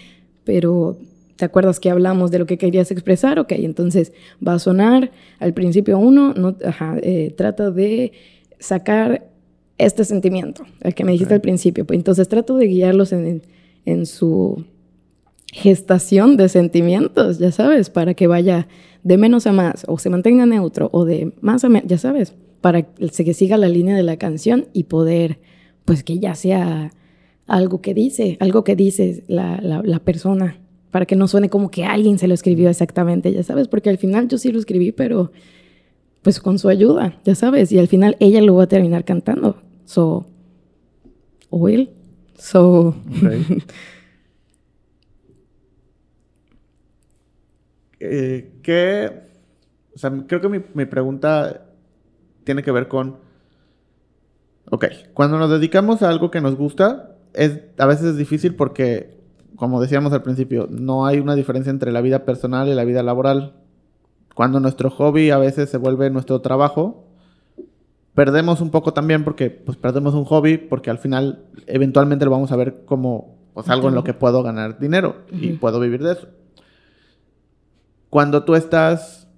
C: pero ¿te acuerdas que hablamos de lo que querías expresar? Ok, entonces va a sonar al principio uno, no, ajá, eh, trata de sacar este sentimiento, el que me dijiste al principio, pues entonces trato de guiarlos en, en su gestación de sentimientos, ya sabes, para que vaya de menos a más o se mantenga neutro o de más a menos, ya sabes, para que siga la línea de la canción y poder, pues que ya sea algo que dice, algo que dice la, la, persona, para que no suene como que alguien se lo escribió exactamente, ya sabes, porque al final yo sí lo escribí, pero pues con su ayuda, ya sabes, y al final ella lo va a terminar cantando, so, o él, so...
A: eh, que, o sea, creo que mi, mi, pregunta tiene que ver con, ok, cuando nos dedicamos a algo que nos gusta, es, a veces es difícil porque, como decíamos al principio, no hay una diferencia entre la vida personal y la vida laboral. Cuando nuestro hobby a veces se vuelve nuestro trabajo, perdemos un poco también porque pues perdemos un hobby porque al final eventualmente lo vamos a ver como pues, algo en lo que puedo ganar dinero y puedo vivir de eso. Cuando tú estás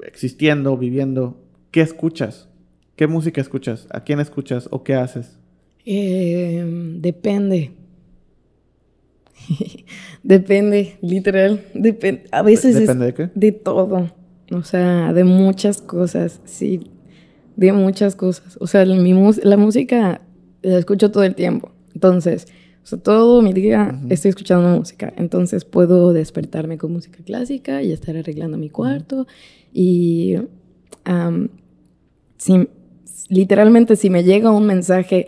A: existiendo, viviendo, ¿qué escuchas? ¿Qué música escuchas? ¿A quién escuchas o qué haces?
C: Eh, depende. depende, literal. Depende. A veces
A: ¿Depende de qué?
C: De todo. O sea, de muchas cosas. Sí, de muchas cosas. O sea, mi la música la escucho todo el tiempo. Entonces, o sea, todo mi día estoy escuchando música. Entonces puedo despertarme con música clásica y estar arreglando mi cuarto. Y si, literalmente si me llega un mensaje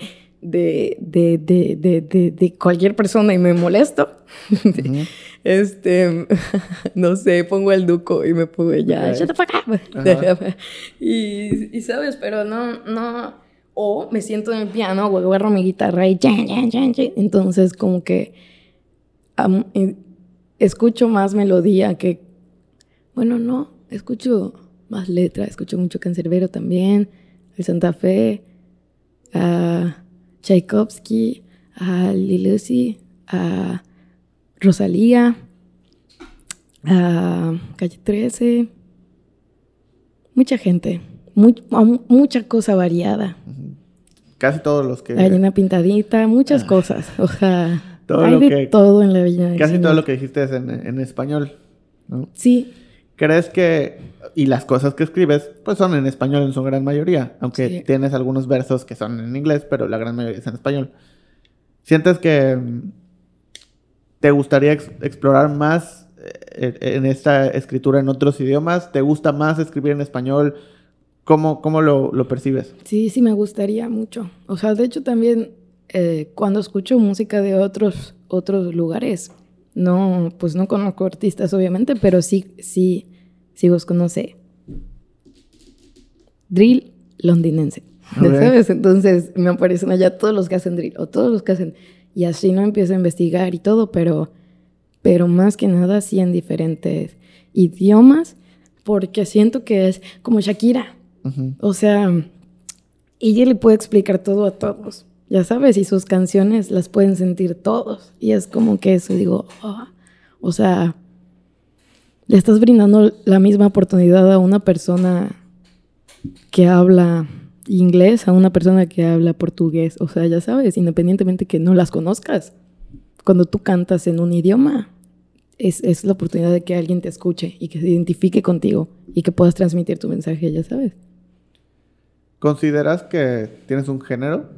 C: de, de, de, de, cualquier persona y me molesto, este, no sé, pongo el duco y me pongo ya, shut the fuck up. y, y, sabes, pero no, no, o me siento en el piano, agarro mi guitarra y entonces como que escucho más melodía que, bueno, no, escucho más letra, escucho mucho Cancerbero también, el Santa Fe, a Tchaikovsky, a Lilusi, a Rosalía, a Calle 13, mucha gente, mucha cosa variada.
A: Casi todos los que...
C: Hay una pintadita, muchas ah. cosas, o sea, hay de todo en la Bella
A: Casi todo lo que dijiste es en, en español, ¿no?
C: Sí.
A: ¿Crees que y las cosas que escribes, pues son en español en su gran mayoría, aunque tienes algunos versos que son en inglés, pero la gran mayoría es en español. ¿Sientes que mm, te gustaría explorar más eh, en esta escritura en otros idiomas? ¿Te gusta más escribir en español? ¿Cómo, cómo lo, lo, percibes?
C: Sí, sí, me gustaría mucho. O sea, de hecho también eh, cuando escucho música de otros, otros lugares, no, pues no conozco artistas obviamente, pero sí, sí si vos conoces drill londinense. ¿Sabes? Entonces me aparecen allá todos los que hacen drill o todos los que hacen. Y así no empiezo a investigar y todo, pero, pero más que nada sí en diferentes idiomas, porque siento que es como Shakira. O sea, ella le puede explicar todo a todos, ya sabes, y sus canciones las pueden sentir todos. Y es como que eso, digo, ah", o sea, le estás brindando la misma oportunidad a una persona que habla inglés, a una persona que habla portugués. O sea, ya sabes, independientemente que no las conozcas. Cuando tú cantas en un idioma, es, es la oportunidad de que alguien te escuche y que se identifique contigo y que puedas transmitir tu mensaje, ya sabes.
A: ¿Consideras que tienes un género?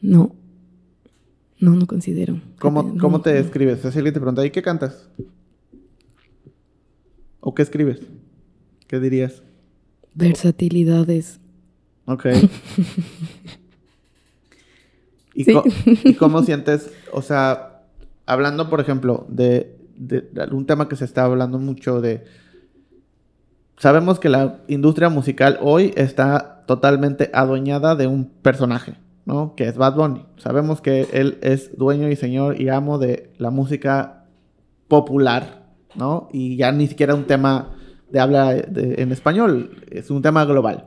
C: No. No, no considero.
A: ¿Cómo, ¿cómo te describes? Si alguien te pregunta, ¿y qué cantas? ¿O qué escribes? ¿Qué dirías?
C: Versatilidades.
A: Ok. ¿Y, cómo sientes, o sea, hablando, por ejemplo, de, de, un tema que se está hablando mucho de... Sabemos que la industria musical hoy está totalmente adueñada de un personaje, ¿no? Que es Bad Bunny. Sabemos que él es dueño y señor y amo de la música popular, ¿no? Y ya ni siquiera un tema de habla en español, es un tema global.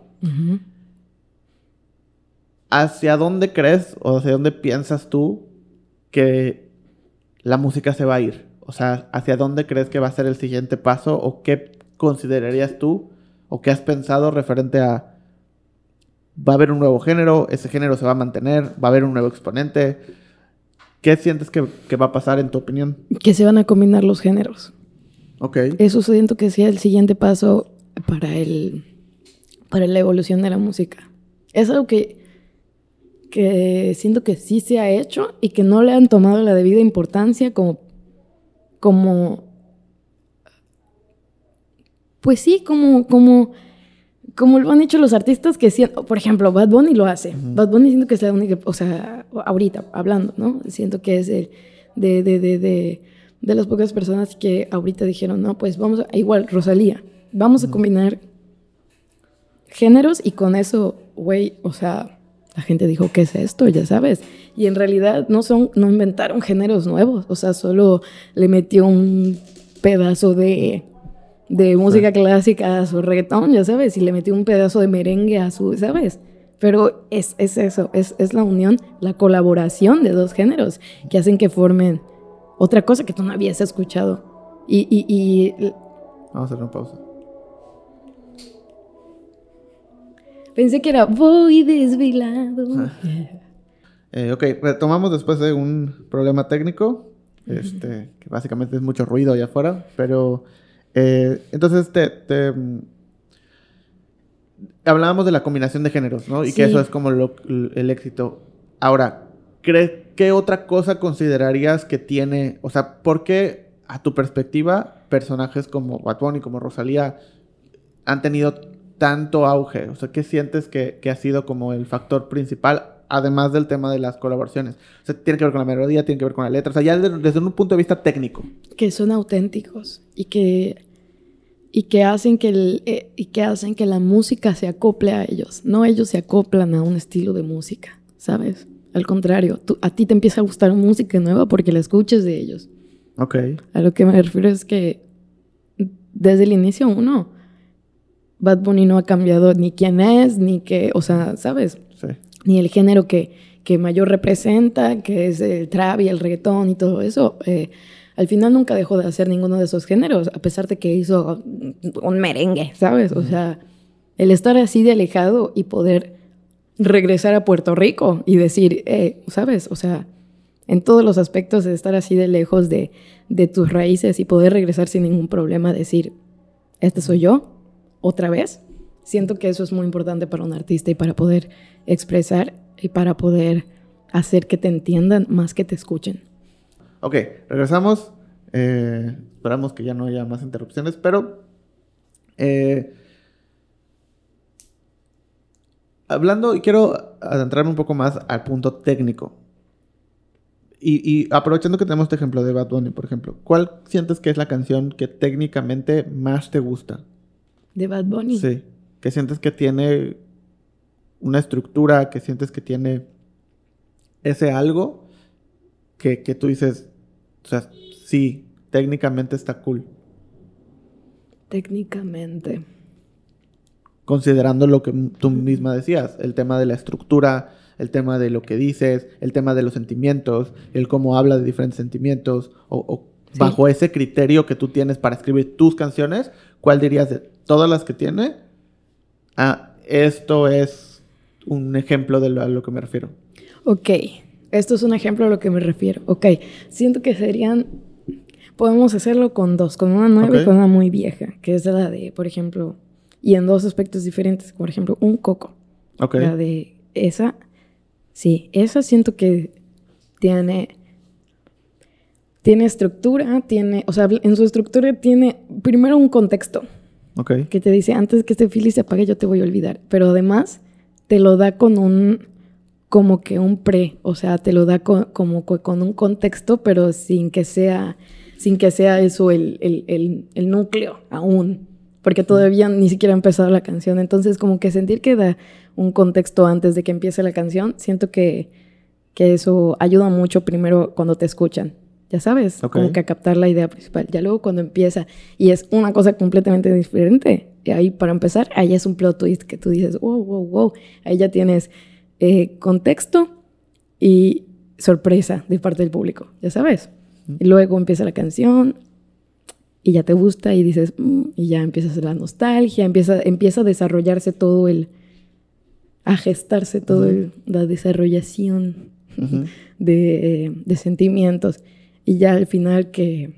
A: ¿Hacia dónde crees o hacia dónde piensas tú que la música se va a ir? O sea, ¿hacia dónde crees que va a ser el siguiente paso o qué considerarías tú o qué has pensado referente a va a haber un nuevo género, ese género se va a mantener, va a haber un nuevo exponente? ¿Qué sientes que, que va a pasar en tu opinión?
C: Que se van a combinar los géneros.
A: Ok.
C: Eso siento que sea el siguiente paso para, el, para la evolución de la música. Es algo que, que siento que sí se ha hecho y que no le han tomado la debida importancia como, como pues sí, como, como, como lo han hecho los artistas que, por ejemplo, Bad Bunny lo hace. Bad Bunny siento que es la única, o sea, ahorita hablando, ¿no? Siento que es el de, de, de, de de las pocas personas que ahorita dijeron, no, pues vamos a, igual, Rosalía, vamos a combinar géneros y con eso, güey, o sea, la gente dijo, ¿qué es esto? Ya sabes. Y en realidad no son, no inventaron géneros nuevos, o sea, solo le metió un pedazo de, de música clásica a su reggaetón, ya sabes, y le metió un pedazo de merengue a su, ¿sabes? Pero es, es eso, es, es la unión, la colaboración de dos géneros que hacen que formen otra cosa que tú no habías escuchado. Y, y,
A: Vamos a hacer una pausa.
C: Pensé que era voy desvelado.
A: eh, ok, retomamos después de un problema técnico. Este, que básicamente es mucho ruido allá afuera. Pero eh, entonces te, mm, hablábamos de la combinación de géneros, ¿no? Y que eso es como el éxito. Ahora, ¿qué otra cosa considerarías que tiene? O sea, ¿por qué, a tu perspectiva, personajes como Bad y como Rosalía han tenido tanto auge? O sea, ¿qué sientes que, ha sido como el factor principal además del tema de las colaboraciones. O sea, tiene que ver con la melodía, tiene que ver con la letra, o sea, ya desde, un punto de vista técnico.
C: Que son auténticos y que, y que, hacen que el, eh, y que hacen que la música se acople a ellos, no ellos se acoplan a un estilo de música, ¿sabes? Al contrario, a ti te empieza a gustar música nueva porque la escuches de ellos.
A: Ok.
C: A lo que me refiero es que desde el inicio uno, Bad Bunny no ha cambiado ni quién es, ni qué, o sea, ¿sabes? Ni el género que, que mayor representa, que es el trap y el reggaetón y todo eso. Eh, al final nunca dejó de hacer ninguno de esos géneros, a pesar de que hizo un merengue, ¿sabes? O sea, el estar así de alejado y poder regresar a Puerto Rico y decir, eh, ¿sabes? O sea, en todos los aspectos de estar así de lejos de, de tus raíces y poder regresar sin ningún problema, decir, este soy yo, otra vez. Siento que eso es muy importante para un artista y para poder expresar y para poder hacer que te entiendan más que te escuchen.
A: Ok, regresamos. Eh, esperamos que ya no haya más interrupciones, pero eh, hablando, y quiero adentrarme un poco más al punto técnico. Y, aprovechando que tenemos este ejemplo de Bad Bunny, por ejemplo, ¿cuál sientes que es la canción que técnicamente más te gusta?
C: De Bad Bunny.
A: Sí. Que sientes que tiene una estructura, que sientes que tiene ese algo que, tú dices, o sea, sí, técnicamente está cool.
C: Técnicamente.
A: Considerando lo que tú misma decías, el tema de la estructura, el tema de lo que dices, el tema de los sentimientos, el cómo habla de diferentes sentimientos, o, bajo ese criterio que tú tienes para escribir tus canciones, ¿cuál dirías de todas las que tiene? Ah, esto es un ejemplo de lo, a lo que me refiero.
C: Ok, esto es un ejemplo a lo que me refiero. Ok, siento que serían, podemos hacerlo con dos, con una nueva y con una muy vieja, que es la de, por ejemplo, y en dos aspectos diferentes, por ejemplo, un coco.
A: Ok.
C: La de esa Sí, esa siento que tiene tiene estructura, tiene, o sea, en su estructura tiene primero un contexto.
A: Ok.
C: Que te dice, antes que este fili se apague, yo te voy a olvidar. Pero además, te lo da con un, como que un pre, o sea, te lo da como con un contexto, pero sin que sea, sin que sea eso el, el, el núcleo aún. Porque todavía ni siquiera ha empezado la canción. Entonces, como que sentir que da un contexto antes de que empiece la canción, siento que, que eso ayuda mucho primero cuando te escuchan. Ya sabes, como que a captar la idea principal. Ya luego cuando empieza y es una cosa completamente diferente, y ahí para empezar, ahí es un plot twist que tú dices, wow, wow, wow. Ahí ya tienes eh, contexto y sorpresa de parte del público, ya sabes. Y luego empieza la canción y ya te gusta y dices, mm", y ya empiezas la nostalgia, empieza, empieza a desarrollarse todo el, a gestarse toda la desarrollación de, sentimientos. Y ya al final que,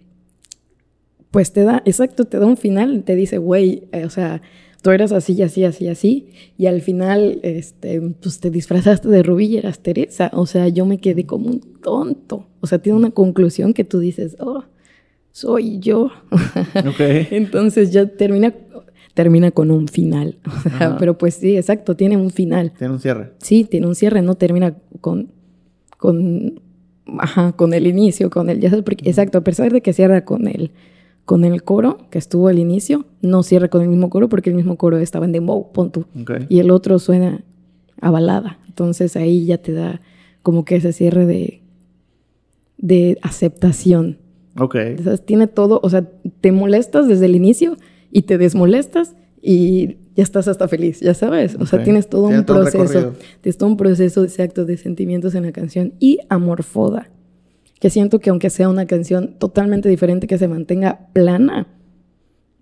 C: pues te da, exacto, te da un final, te dice, güey, eh, o sea, tú eras así, así, así, así, y al final, este, pues te disfrazaste de Rubí y eras Teresa, o sea, yo me quedé como un tonto, o sea, tiene una conclusión que tú dices, oh, soy yo. Entonces ya termina, termina con un final. pero pues sí, exacto, tiene un final.
A: Tiene un cierre.
C: Sí, tiene un cierre, no termina con, con, ajá, con el inicio, con el, porque, exacto, a pesar de que cierra con el, con el coro que estuvo al inicio, no cierra con el mismo coro porque el mismo coro estaba en dembow, pon Y el otro suena a balada. Entonces ahí ya te da como que ese cierre de, de aceptación.
A: Ok.
C: tiene todo, o sea, te molestas desde el inicio y te desmolestas y ya estás hasta feliz, ya sabes. O sea, tienes todo un proceso. Tienes todo un proceso exacto de sentimientos en la canción y amorfoda. Que siento que aunque sea una canción totalmente diferente, que se mantenga plana,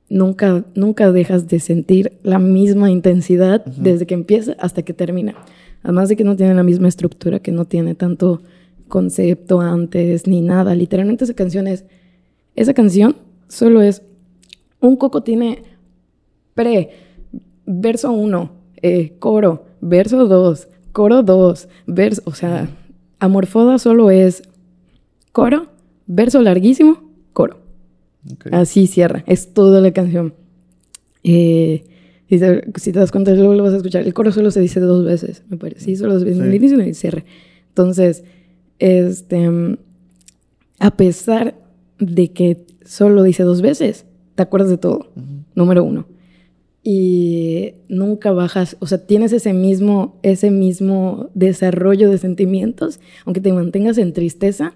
C: nunca, nunca dejas de sentir la misma intensidad desde que empieza hasta que termina. Además de que no tiene la misma estructura, que no tiene tanto concepto antes ni nada. Literalmente esa canción es, esa canción solo es un coco tiene pre, verso 1, eh, coro, verso 2, coro 2, verso, o sea, Amorfoda solo es coro, verso larguísimo, coro. Así cierra, es toda la canción. Eh, Si te, si te das cuenta, luego lo vas a escuchar. El coro solo se dice dos veces, me parece. Sí, solo se dice en el inicio y en el cierre. Entonces, este, a pesar de que solo dice dos veces, te acuerdas de todo, número uno. Y nunca bajas, o sea, tienes ese mismo, ese mismo desarrollo de sentimientos, aunque te mantengas en tristeza,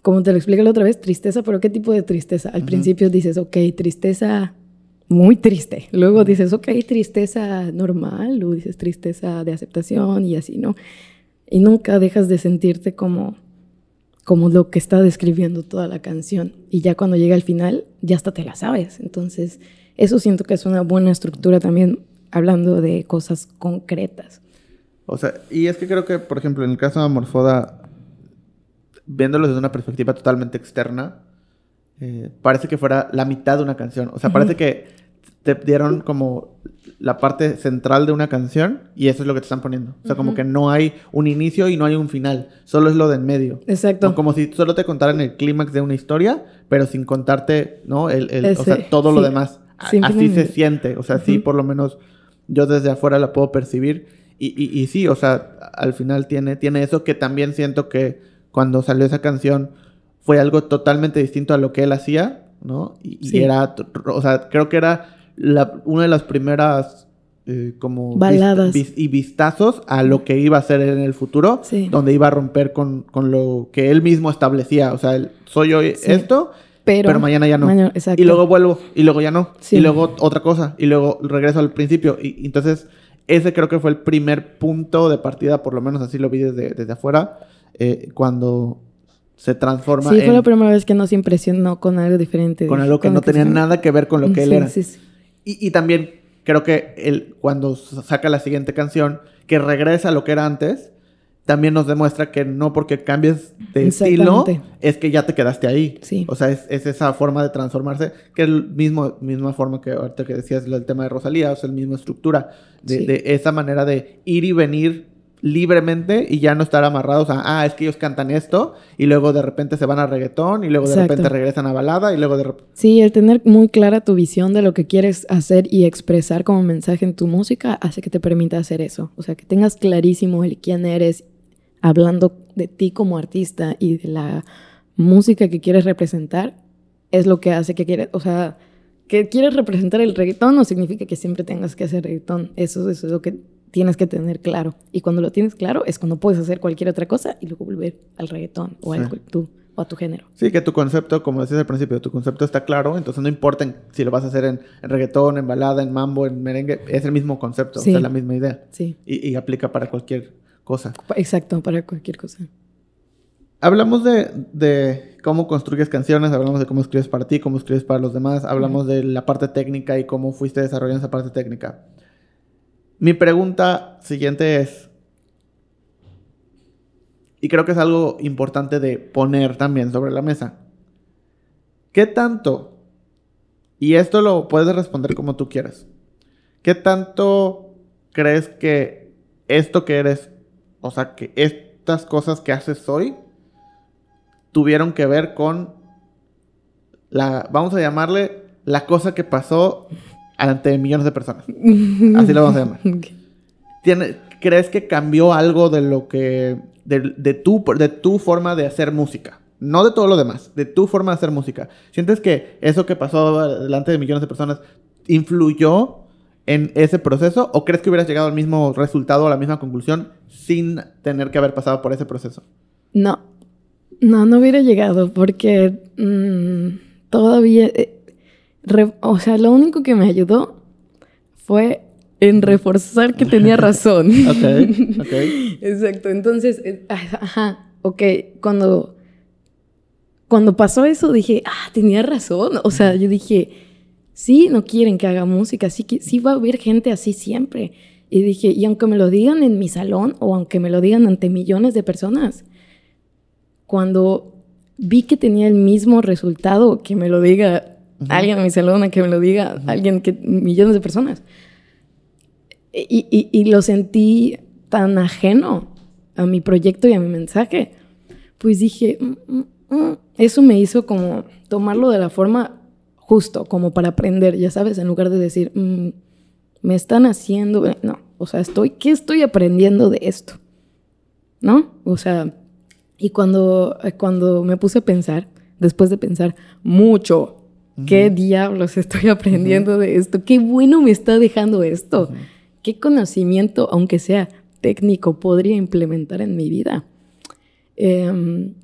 C: como te lo expliqué la otra vez, tristeza, pero ¿qué tipo de tristeza? Al principio dices, ok, tristeza muy triste. Luego dices, ok, tristeza normal, o dices tristeza de aceptación y así, ¿no? Y nunca dejas de sentirte como como lo que está describiendo toda la canción. Y ya cuando llega al final, ya hasta te la sabes. Entonces, eso siento que es una buena estructura también hablando de cosas concretas.
A: O sea, y es que creo que, por ejemplo, en el caso de Amorfoda, viéndolo desde una perspectiva totalmente externa, eh, parece que fuera la mitad de una canción. O sea, parece que te dieron como la parte central de una canción y eso es lo que te están poniendo. O sea, como que no hay un inicio y no hay un final, solo es lo de en medio.
C: Exacto.
A: Como si solo te contaran el clímax de una historia, pero sin contarte, ¿no? El, o sea, todo lo demás. Así se siente, o sea, sí, por lo menos yo desde afuera la puedo percibir. Y, y, y, sí, o sea, al final tiene, tiene eso que también siento que cuando salió esa canción fue algo totalmente distinto a lo que él hacía, ¿no? Y, era, o sea, creo que era una de las primeras eh, como
C: baladas
A: y vistazos a lo que iba a ser en el futuro, donde iba a romper con, lo que él mismo establecía. O sea, soy hoy esto, pero, mañana ya no. y luego vuelvo, y luego ya no. Y luego otra cosa, y luego regreso al principio. Y, entonces, ese creo que fue el primer punto de partida, por lo menos así lo vi desde, desde afuera, eh, cuando se transforma.
C: Sí, fue la primera vez que nos impresionó con algo diferente.
A: Con algo que no tenía nada que ver con lo que él era. Sí, sí. Y, también creo que él, cuando saca la siguiente canción, que regresa a lo que era antes, también nos demuestra que no porque cambies de estilo es que ya te quedaste ahí. Sí. O sea, es, esa forma de transformarse, que es la misma forma que ahorita que decías el tema de Rosalía, o sea, la misma estructura, de, de esa manera de ir y venir libremente y ya no estar amarrados a, ah, es que ellos cantan esto y luego de repente se van a reggaetón y luego de repente regresan a balada y luego de repente...
C: Sí, el tener muy clara tu visión de lo que quieres hacer y expresar como mensaje en tu música hace que te permita hacer eso. O sea, que tengas clarísimo el quién eres hablando de ti como artista y de la música que quieres representar es lo que hace que quieres, o sea, que quieres representar el reggaetón no significa que siempre tengas que hacer reggaetón. Eso, eso es lo que tienes que tener claro. Y cuando lo tienes claro es cuando puedes hacer cualquier otra cosa y luego volver al reggaetón o, o a tu género.
A: Sí, que tu concepto, como decías al principio, tu concepto está claro, entonces no importa si lo vas a hacer en, reggaetón, en balada, en mambo, en merengue, es el mismo concepto, es la misma idea.
C: Sí.
A: Y, aplica para cualquier cosa.
C: Exacto, para cualquier cosa.
A: Hablamos de, cómo construyes canciones, hablamos de cómo escribes para ti, cómo escribes para los demás, hablamos de la parte técnica y cómo fuiste desarrollando esa parte técnica. Mi pregunta siguiente es, y creo que es algo importante de poner también sobre la mesa, ¿qué tanto, y esto lo puedes responder como tú quieras, qué tanto crees que esto que eres, o sea, que estas cosas que haces hoy, tuvieron que ver con la, vamos a llamarle, la cosa que pasó ante millones de personas. Así lo vamos a llamar. ¿Crees que cambió algo de lo que. De, tu, de tu forma de hacer música? No de todo lo demás, de tu forma de hacer música. ¿Sientes que eso que pasó delante de millones de personas influyó en ese proceso? ¿O crees que hubieras llegado al mismo resultado, a la misma conclusión, sin tener que haber pasado por ese proceso?
C: No. No, no hubiera llegado porque mm, todavía. Eh, o sea, lo único que me ayudó fue en reforzar que tenía razón.
A: ok, ok.
C: Exacto. Entonces, eh, ajá, ok, cuando, cuando pasó eso dije, ah, tenía razón. O sea, yo dije, sí, no quieren que haga música, sí, sí va a haber gente así siempre. Y dije, y aunque me lo digan en mi salón o aunque me lo digan ante millones de personas, cuando vi que tenía el mismo resultado que me lo diga alguien en mi salón que me lo diga, alguien que millones de personas. Y, y, lo sentí tan ajeno a mi proyecto y a mi mensaje, pues dije, mm, mm, mm". eso me hizo como tomarlo de la forma justo, como para aprender, ya sabes, en lugar de decir, me están haciendo, no, o sea, estoy, ¿qué estoy aprendiendo de esto? ¿No? O sea, y cuando, cuando me puse a pensar, después de pensar mucho, ¿qué diablos estoy aprendiendo de esto? ¿Qué bueno me está dejando esto? ¿Qué conocimiento, aunque sea técnico, podría implementar en mi vida? Em,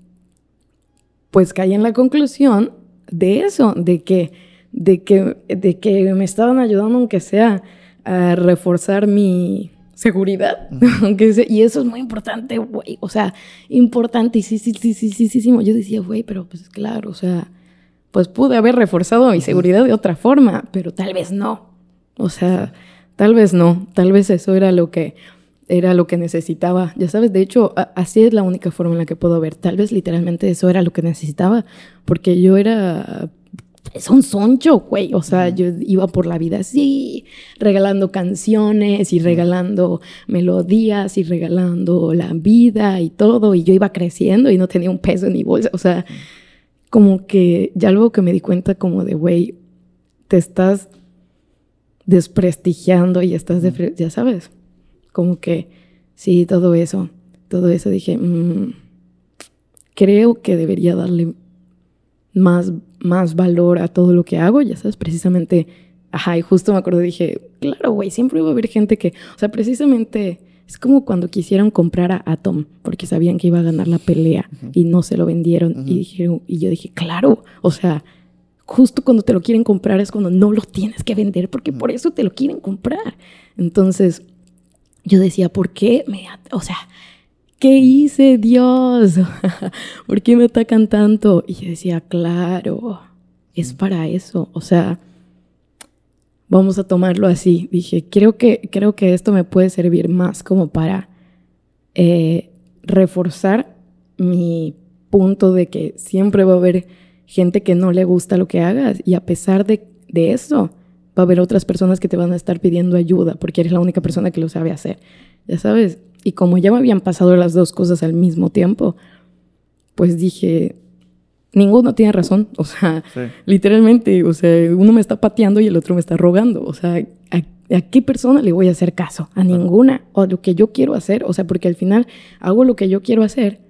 C: pues caí en la conclusión de eso, de que, de que, de que me estaban ayudando, aunque sea, a reforzar mi seguridad. aunque y eso es muy importante, güey. O sea, importante y sí, sí, sí, sí, sí, sí, sí. Yo decía, güey, pero pues claro, o sea, pues pude haber reforzado mi seguridad de otra forma, pero tal vez no. O sea, tal vez no. Tal vez eso era lo que era lo que necesitaba. Ya sabes, de hecho, así es la única forma en la que puedo ver. Tal vez literalmente eso era lo que necesitaba, porque yo era es un soncho, güey. O sea, yo iba por la vida así, regalando canciones y regalando melodías y regalando la vida y todo. Y yo iba creciendo y no tenía un peso ni bolsa. O sea, como que ya luego que me di cuenta como de, güey, te estás desprestigiando y estás, de, ya sabes, como que sí, todo eso, todo eso dije, mm, creo que debería darle más, más valor a todo lo que hago, ya sabes, precisamente, ajá, y justo me acuerdo, dije, claro, güey, siempre va a haber gente que, o sea, precisamente es como cuando quisieron comprar a Atom, porque sabían que iba a ganar la pelea y no se lo vendieron, y, dijeron, y yo dije, claro, o sea, justo cuando te lo quieren comprar es cuando no lo tienes que vender, porque por eso te lo quieren comprar. Entonces, yo decía, ¿por qué me, o sea, ¿qué hice, Dios? ¿Por qué me atacan tanto? Y yo decía, claro, es para eso. O sea, vamos a tomarlo así. Dije, creo que, creo que esto me puede servir más como para eh, reforzar mi punto de que siempre va a haber gente que no le gusta lo que hagas y a pesar de, de eso va a haber otras personas que te van a estar pidiendo ayuda porque eres la única persona que lo sabe hacer. Ya sabes, y como ya me habían pasado las dos cosas al mismo tiempo, pues dije, ninguno tiene razón. O sea, literalmente, o sea, uno me está pateando y el otro me está rogando. O sea, ¿a, qué persona le voy a hacer caso? A ninguna. O a lo que yo quiero hacer. O sea, porque al final hago lo que yo quiero hacer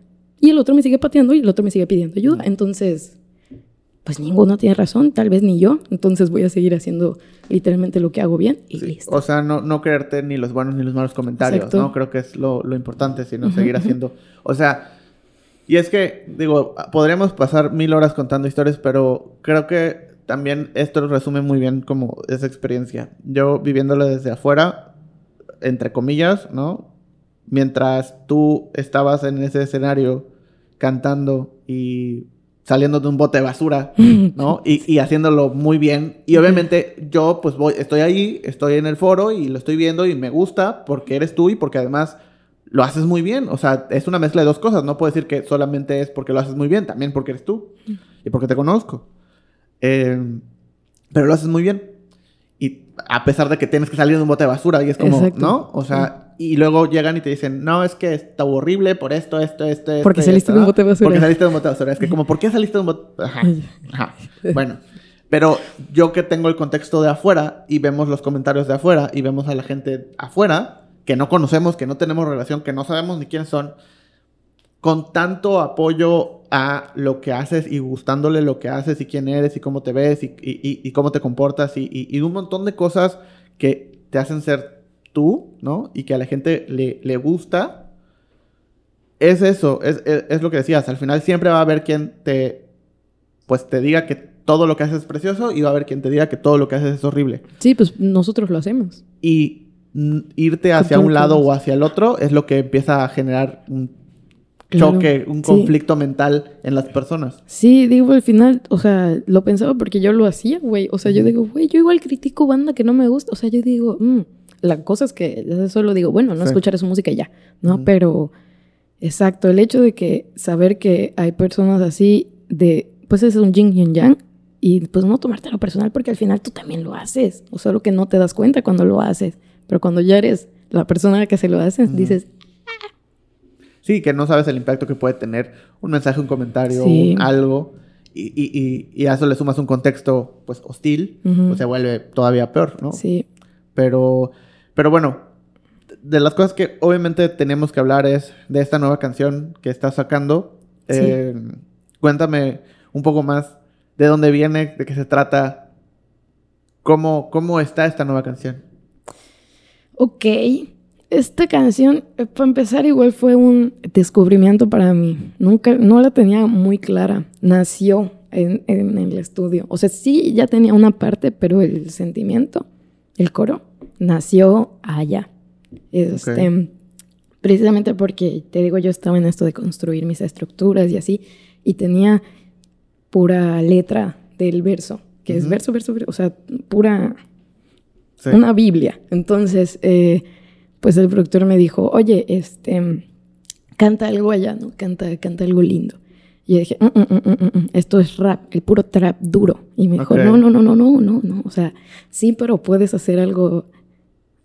C: y el otro me sigue pateando y el otro me sigue pidiendo ayuda. Entonces, pues ninguno tiene razón, tal vez ni yo, entonces voy a seguir haciendo literalmente lo que hago bien y listo.
A: O sea, no, no creerte ni los buenos ni los malos comentarios, ¿no? Creo que es lo, importante, sino seguir haciendo. O sea, y es que, digo, podríamos pasar mil horas contando historias, pero creo que también esto resume muy bien como esa experiencia. Yo viviéndolo desde afuera, entre comillas, ¿no? Mientras tú estabas en ese escenario cantando y saliendo de un bote de basura, ¿no? Y, haciéndolo muy bien. Y obviamente yo pues voy, estoy ahí, estoy en el foro y lo estoy viendo y me gusta porque eres tú y porque además lo haces muy bien. O sea, es una mezcla de dos cosas. No puedo decir que solamente es porque lo haces muy bien, también porque eres tú y porque te conozco. Em, pero lo haces muy bien. Y a pesar de que tienes que salir de un bote de basura y es como, ¿no? O sea, y luego llegan y te dicen, no, es que está horrible por esto, esto, esto, esto.
C: Porque saliste de un bote de basura.
A: Porque saliste de un bote de basura. Es que como, ¿por qué saliste de un bote? Ajá. Ajá. Bueno. Pero yo que tengo el contexto de afuera y vemos los comentarios de afuera y vemos a la gente afuera que no conocemos, que no tenemos relación, que no sabemos ni quiénes son, con tanto apoyo a lo que haces y gustándole lo que haces y quién eres y cómo te ves y, y, y cómo te comportas y, y, un montón de cosas que te hacen ser tú, ¿no? Y que a la gente le, le gusta, es eso, es, es, lo que decías. Al final siempre va a haber quien te, pues te diga que todo lo que haces es precioso y va a haber quien te diga que todo lo que haces es horrible.
C: Sí, pues nosotros lo hacemos.
A: Y irte hacia un lado o hacia el otro es lo que empieza a generar un choque, un conflicto mental en las personas.
C: Sí, digo, al final, o sea, lo pensaba porque yo lo hacía, güey. O sea, yo digo, güey, yo igual critico banda que no me gusta. O sea, yo digo, mmm, la cosa es que solo digo, bueno, no escuchar su música y ya, ¿no? Pero, exacto, el hecho de que saber que hay personas así, de, pues es un yin y un yang, y pues no tomártelo personal porque al final tú también lo haces, o solo que no te das cuenta cuando lo haces, pero cuando ya eres la persona que se lo hace, dices...
A: Sí, que no sabes el impacto que puede tener un mensaje, un comentario, algo. Y, y, y, a eso le sumas un contexto pues hostil, pues se vuelve todavía peor, ¿no?
C: Sí.
A: Pero, pero bueno, de las cosas que obviamente tenemos que hablar es de esta nueva canción que estás sacando. Eh, cuéntame un poco más de dónde viene, de qué se trata, cómo, cómo está esta nueva canción.
C: Ok, esta canción, eh, para empezar, igual fue un descubrimiento para mí. Nunca, no la tenía muy clara. Nació en, el estudio. O sea, sí, ya tenía una parte, pero el sentimiento, el coro, nació allá. Este, Precisamente porque, te digo, yo estaba en esto de construir mis estructuras y así, y tenía pura letra del verso, que es verso, verso, verso, o sea, pura... Una Biblia. Entonces, eh, pues el productor me dijo, oye, este, canta algo allá, ¿no? Canta, canta algo lindo. Y yo dije, mm, mm, mm, esto es rap, el puro trap duro. Y me dijo, no, no, no, no, no, no, no. O sea, sí, pero puedes hacer algo,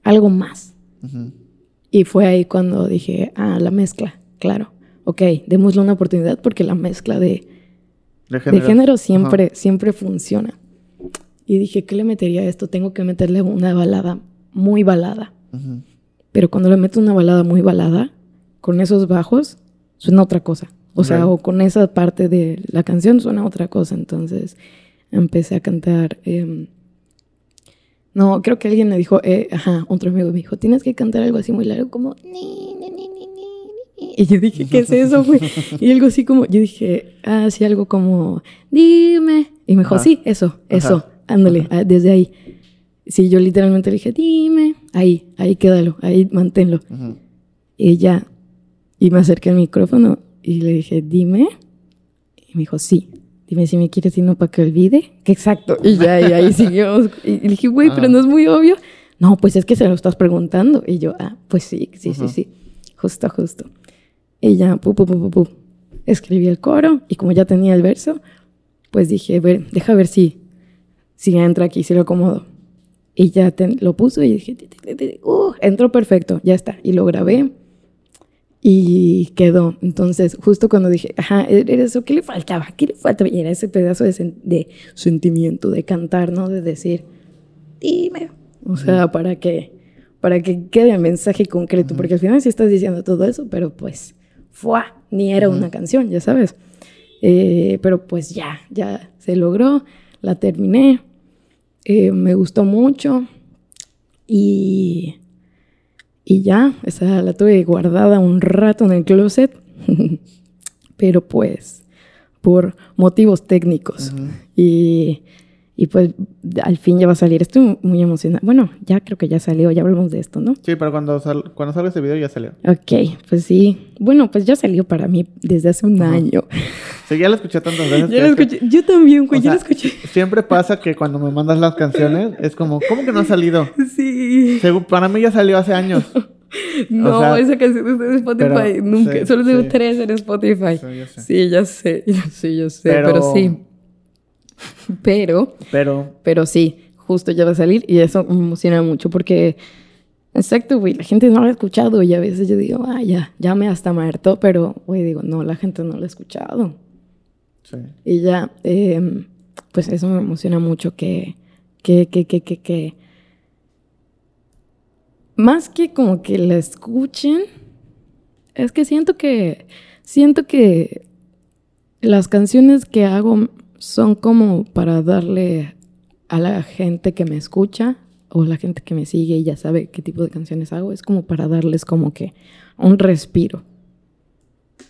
C: algo más. Y fue ahí cuando dije, ah, la mezcla, claro. Ok, démosle una oportunidad porque la mezcla de, de, género siempre, siempre funciona. Y dije, ¿qué le metería a esto? Tengo que meterle una balada muy balada. Pero cuando le meto una balada muy balada, con esos bajos, suena otra cosa. O sea, o con esa parte de la canción suena otra cosa. Entonces empecé a cantar. Em, no, creo que alguien me dijo, eh, ajá, otro amigo me dijo, tienes que cantar algo así muy largo, como. Ni, ni, ni, y yo dije, ¿qué es eso, güey? y algo así como, yo dije, ah, sí, algo como, dime. Y me dijo, sí, eso, eso, ándale, ah, desde ahí. Sí, yo literalmente le dije, dime, ahí, ahí quédalo, ahí manténlo. Y ya, y me acerqué al micrófono y le dije, dime. Y me dijo, sí, dime si me quieres y no para que olvide. Que exacto. Y ya, y ahí siguió. Y le dije, güey, pero no es muy obvio. No, pues es que se lo estás preguntando. Y yo, ah, pues sí, sí, sí, sí. Justo, justo. Y ya, pu, pu, pu, pu, Escribí el coro y como ya tenía el verso, pues dije, ver, deja ver si, si entra aquí, si lo acomodo. Y ya lo puso y dije, uh, entró perfecto, ya está. Y lo grabé y quedó. Entonces, justo cuando dije, ajá, e-, era eso, ¿qué le faltaba? ¿Qué le faltaba? Y era ese pedazo de, de sentimiento, de cantar, ¿no? De decir, dime. O sea, para que, para que quede el mensaje concreto, porque al final sí estás diciendo todo eso, pero pues, ¡fua! Ni era una canción, ya sabes. Eh, pero pues ya, ya se logró, la terminé eh, me gustó mucho y, y ya, esa la tuve guardada un rato en el closet, pero pues por motivos técnicos. Y y pues al fin ya va a salir. Estoy muy emocionada. Bueno, ya creo que ya salió, ya hablamos de esto, ¿no?
A: Sí, pero cuando, cuando salga este video ya salió.
C: Ok, pues sí. Bueno, pues ya salió para mí desde hace un año.
A: Sí, ya lo escuché tantas veces.
C: Ya lo escuché. Yo también, güey, ya lo escuché.
A: Siempre pasa que cuando me mandas las canciones es como, ¿cómo que no ha salido?
C: Sí.
A: para mí ya salió hace años.
C: No, esa canción está en Spotify. Nunca. Solo tengo tres en Spotify. Sí, ya sé. Sí, ya sé. pero sí. Pero,
A: pero,
C: pero sí, justo ya va a salir y eso me emociona mucho porque, exacto, güey, la gente no lo ha escuchado y a veces yo digo, ah, ya, ya me hasta muerto, pero, güey, digo, no, la gente no lo ha escuchado. Sí. Y ya, em, pues eso me emociona mucho que, que, que, que, que, que, más que como que la escuchen, es que siento que, siento que las canciones que hago son como para darle a la gente que me escucha o la gente que me sigue y ya sabe qué tipo de canciones hago, es como para darles como que un respiro.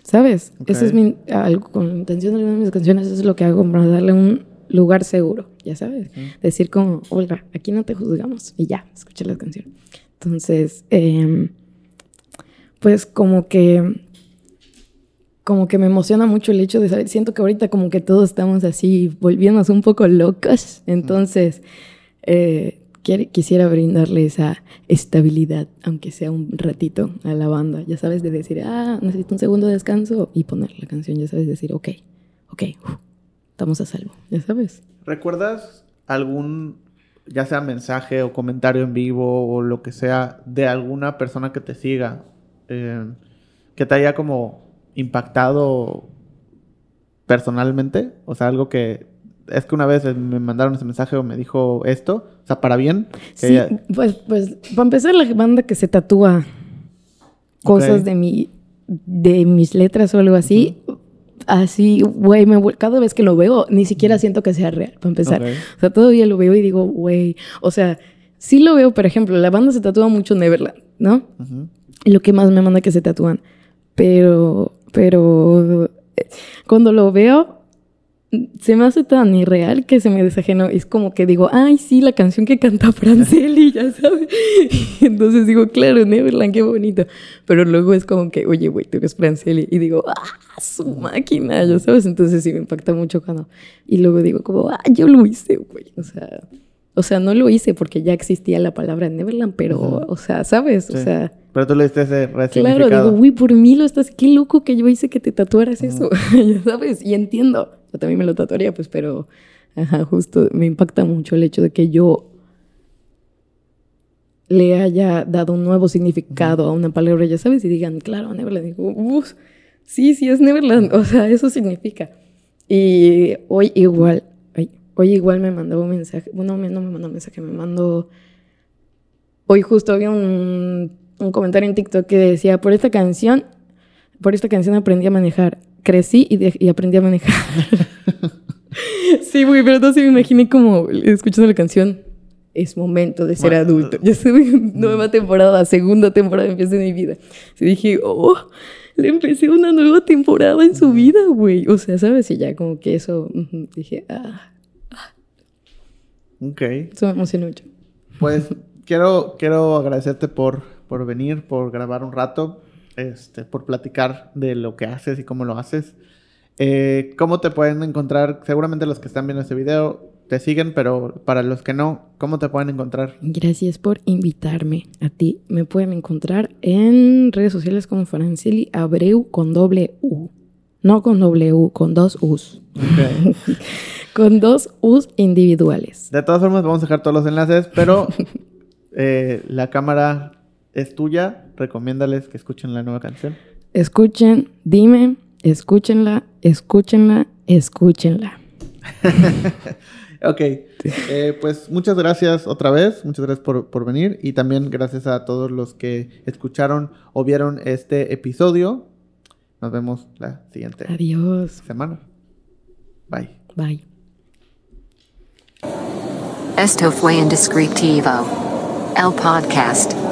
C: ¿Sabes? Esa es mi, algo, con intención de mis canciones, eso es lo que hago para darle un lugar seguro, ya sabes. Decir como, Olga, aquí no te juzgamos y ya, escucha la canción. Entonces, em, pues como que como que me emociona mucho el hecho de saber, siento que ahorita como que todos estamos así volviéndonos un poco locos, entonces eh, quisiera brindarle esa estabilidad, aunque sea un ratito a la banda, ya sabes, de decir, ah, necesito un segundo de descanso y poner la canción, ya sabes, decir, ok, ok, estamos a salvo, ya sabes.
A: ¿Recuerdas algún, ya sea mensaje o comentario en vivo o lo que sea, de alguna persona que te siga, eh, que te haya como impactado personalmente? O sea, algo que es que una vez me mandaron ese mensaje o me dijo esto, o sea, para bien.
C: Sí, pues, pues, para empezar, la banda que se tatúa cosas de mi, de mis letras o algo así, así, güey, cada vez que lo veo, ni siquiera siento que sea real, para empezar. O sea, todavía lo veo y digo, güey, o sea, sí lo veo, por ejemplo, la banda se tatúa mucho Neverland, ¿no? Lo que más me manda que se tatúan. Pero, pero, eh, cuando lo veo, se me hace tan irreal que se me desajenó. Es como que digo, ay, sí, la canción que canta Franceli, ya sabes. Entonces digo, claro, Neverland, qué bonito. Pero luego es como que, oye, güey, tú eres Franceli. Y digo, ah, su máquina, ya sabes. Entonces sí me impacta mucho cuando. Y luego digo, como, ah, yo lo hice, güey. O sea, o sea, no lo hice porque ya existía la palabra Neverland, pero, o sea, ¿sabes? O sea.
A: Pero tú le diste ese
C: Claro, digo, güey, por mí lo estás, qué loco que yo hice que te tatuaras eso, ya sabes, y entiendo yo también me lo tatuaría, pues, pero, ajá, justo me impacta mucho el hecho de que yo le haya dado un nuevo significado a una palabra, ya sabes, y digan, claro, Neverland. Digo, sí, sí es Neverland, o sea, eso significa. Y hoy igual, hoy igual me mandó un mensaje, bueno, no me mandó un mensaje, me mandó, hoy justo había un, un comentario en TikTok que decía, por esta canción, por esta canción aprendí a manejar crecí y, aprendí a manejar. sí, güey, pero entonces me imaginé como escuchando la canción. Es momento de ser adulto. Ya sé, nueva temporada, segunda temporada empieza en mi vida. Y dije, oh, le empecé una nueva temporada en su vida, güey. O sea, ¿sabes? Y ya como que eso, dije, ah, ah.
A: Ok.
C: Eso me emocionó mucho.
A: Pues quiero, quiero agradecerte por, por venir, por grabar un rato este, por platicar de lo que haces y cómo lo haces. Eh, ¿Cómo te pueden encontrar? Seguramente los que están viendo este video te siguen, pero para los que no, ¿cómo te pueden encontrar?
C: Gracias por invitarme a ti. Me pueden encontrar en redes sociales como Franceli Abreu con doble U. No con doble U, con dos U's. con dos U's individuales.
A: De todas formas, vamos a dejar todos los enlaces, pero eh, la cámara es tuya, recomiéndales que escuchen la nueva canción.
C: Escuchen, dime, escúchenla, escúchenla, escúchenla.
A: ok, eh, pues muchas gracias otra vez, muchas gracias por, por, venir y también gracias a todos los que escucharon o vieron este episodio. Nos vemos la siguiente
C: Adiós.
A: semana. Bye.
C: Bye.
B: Esto fue Indescriptivo. El podcast.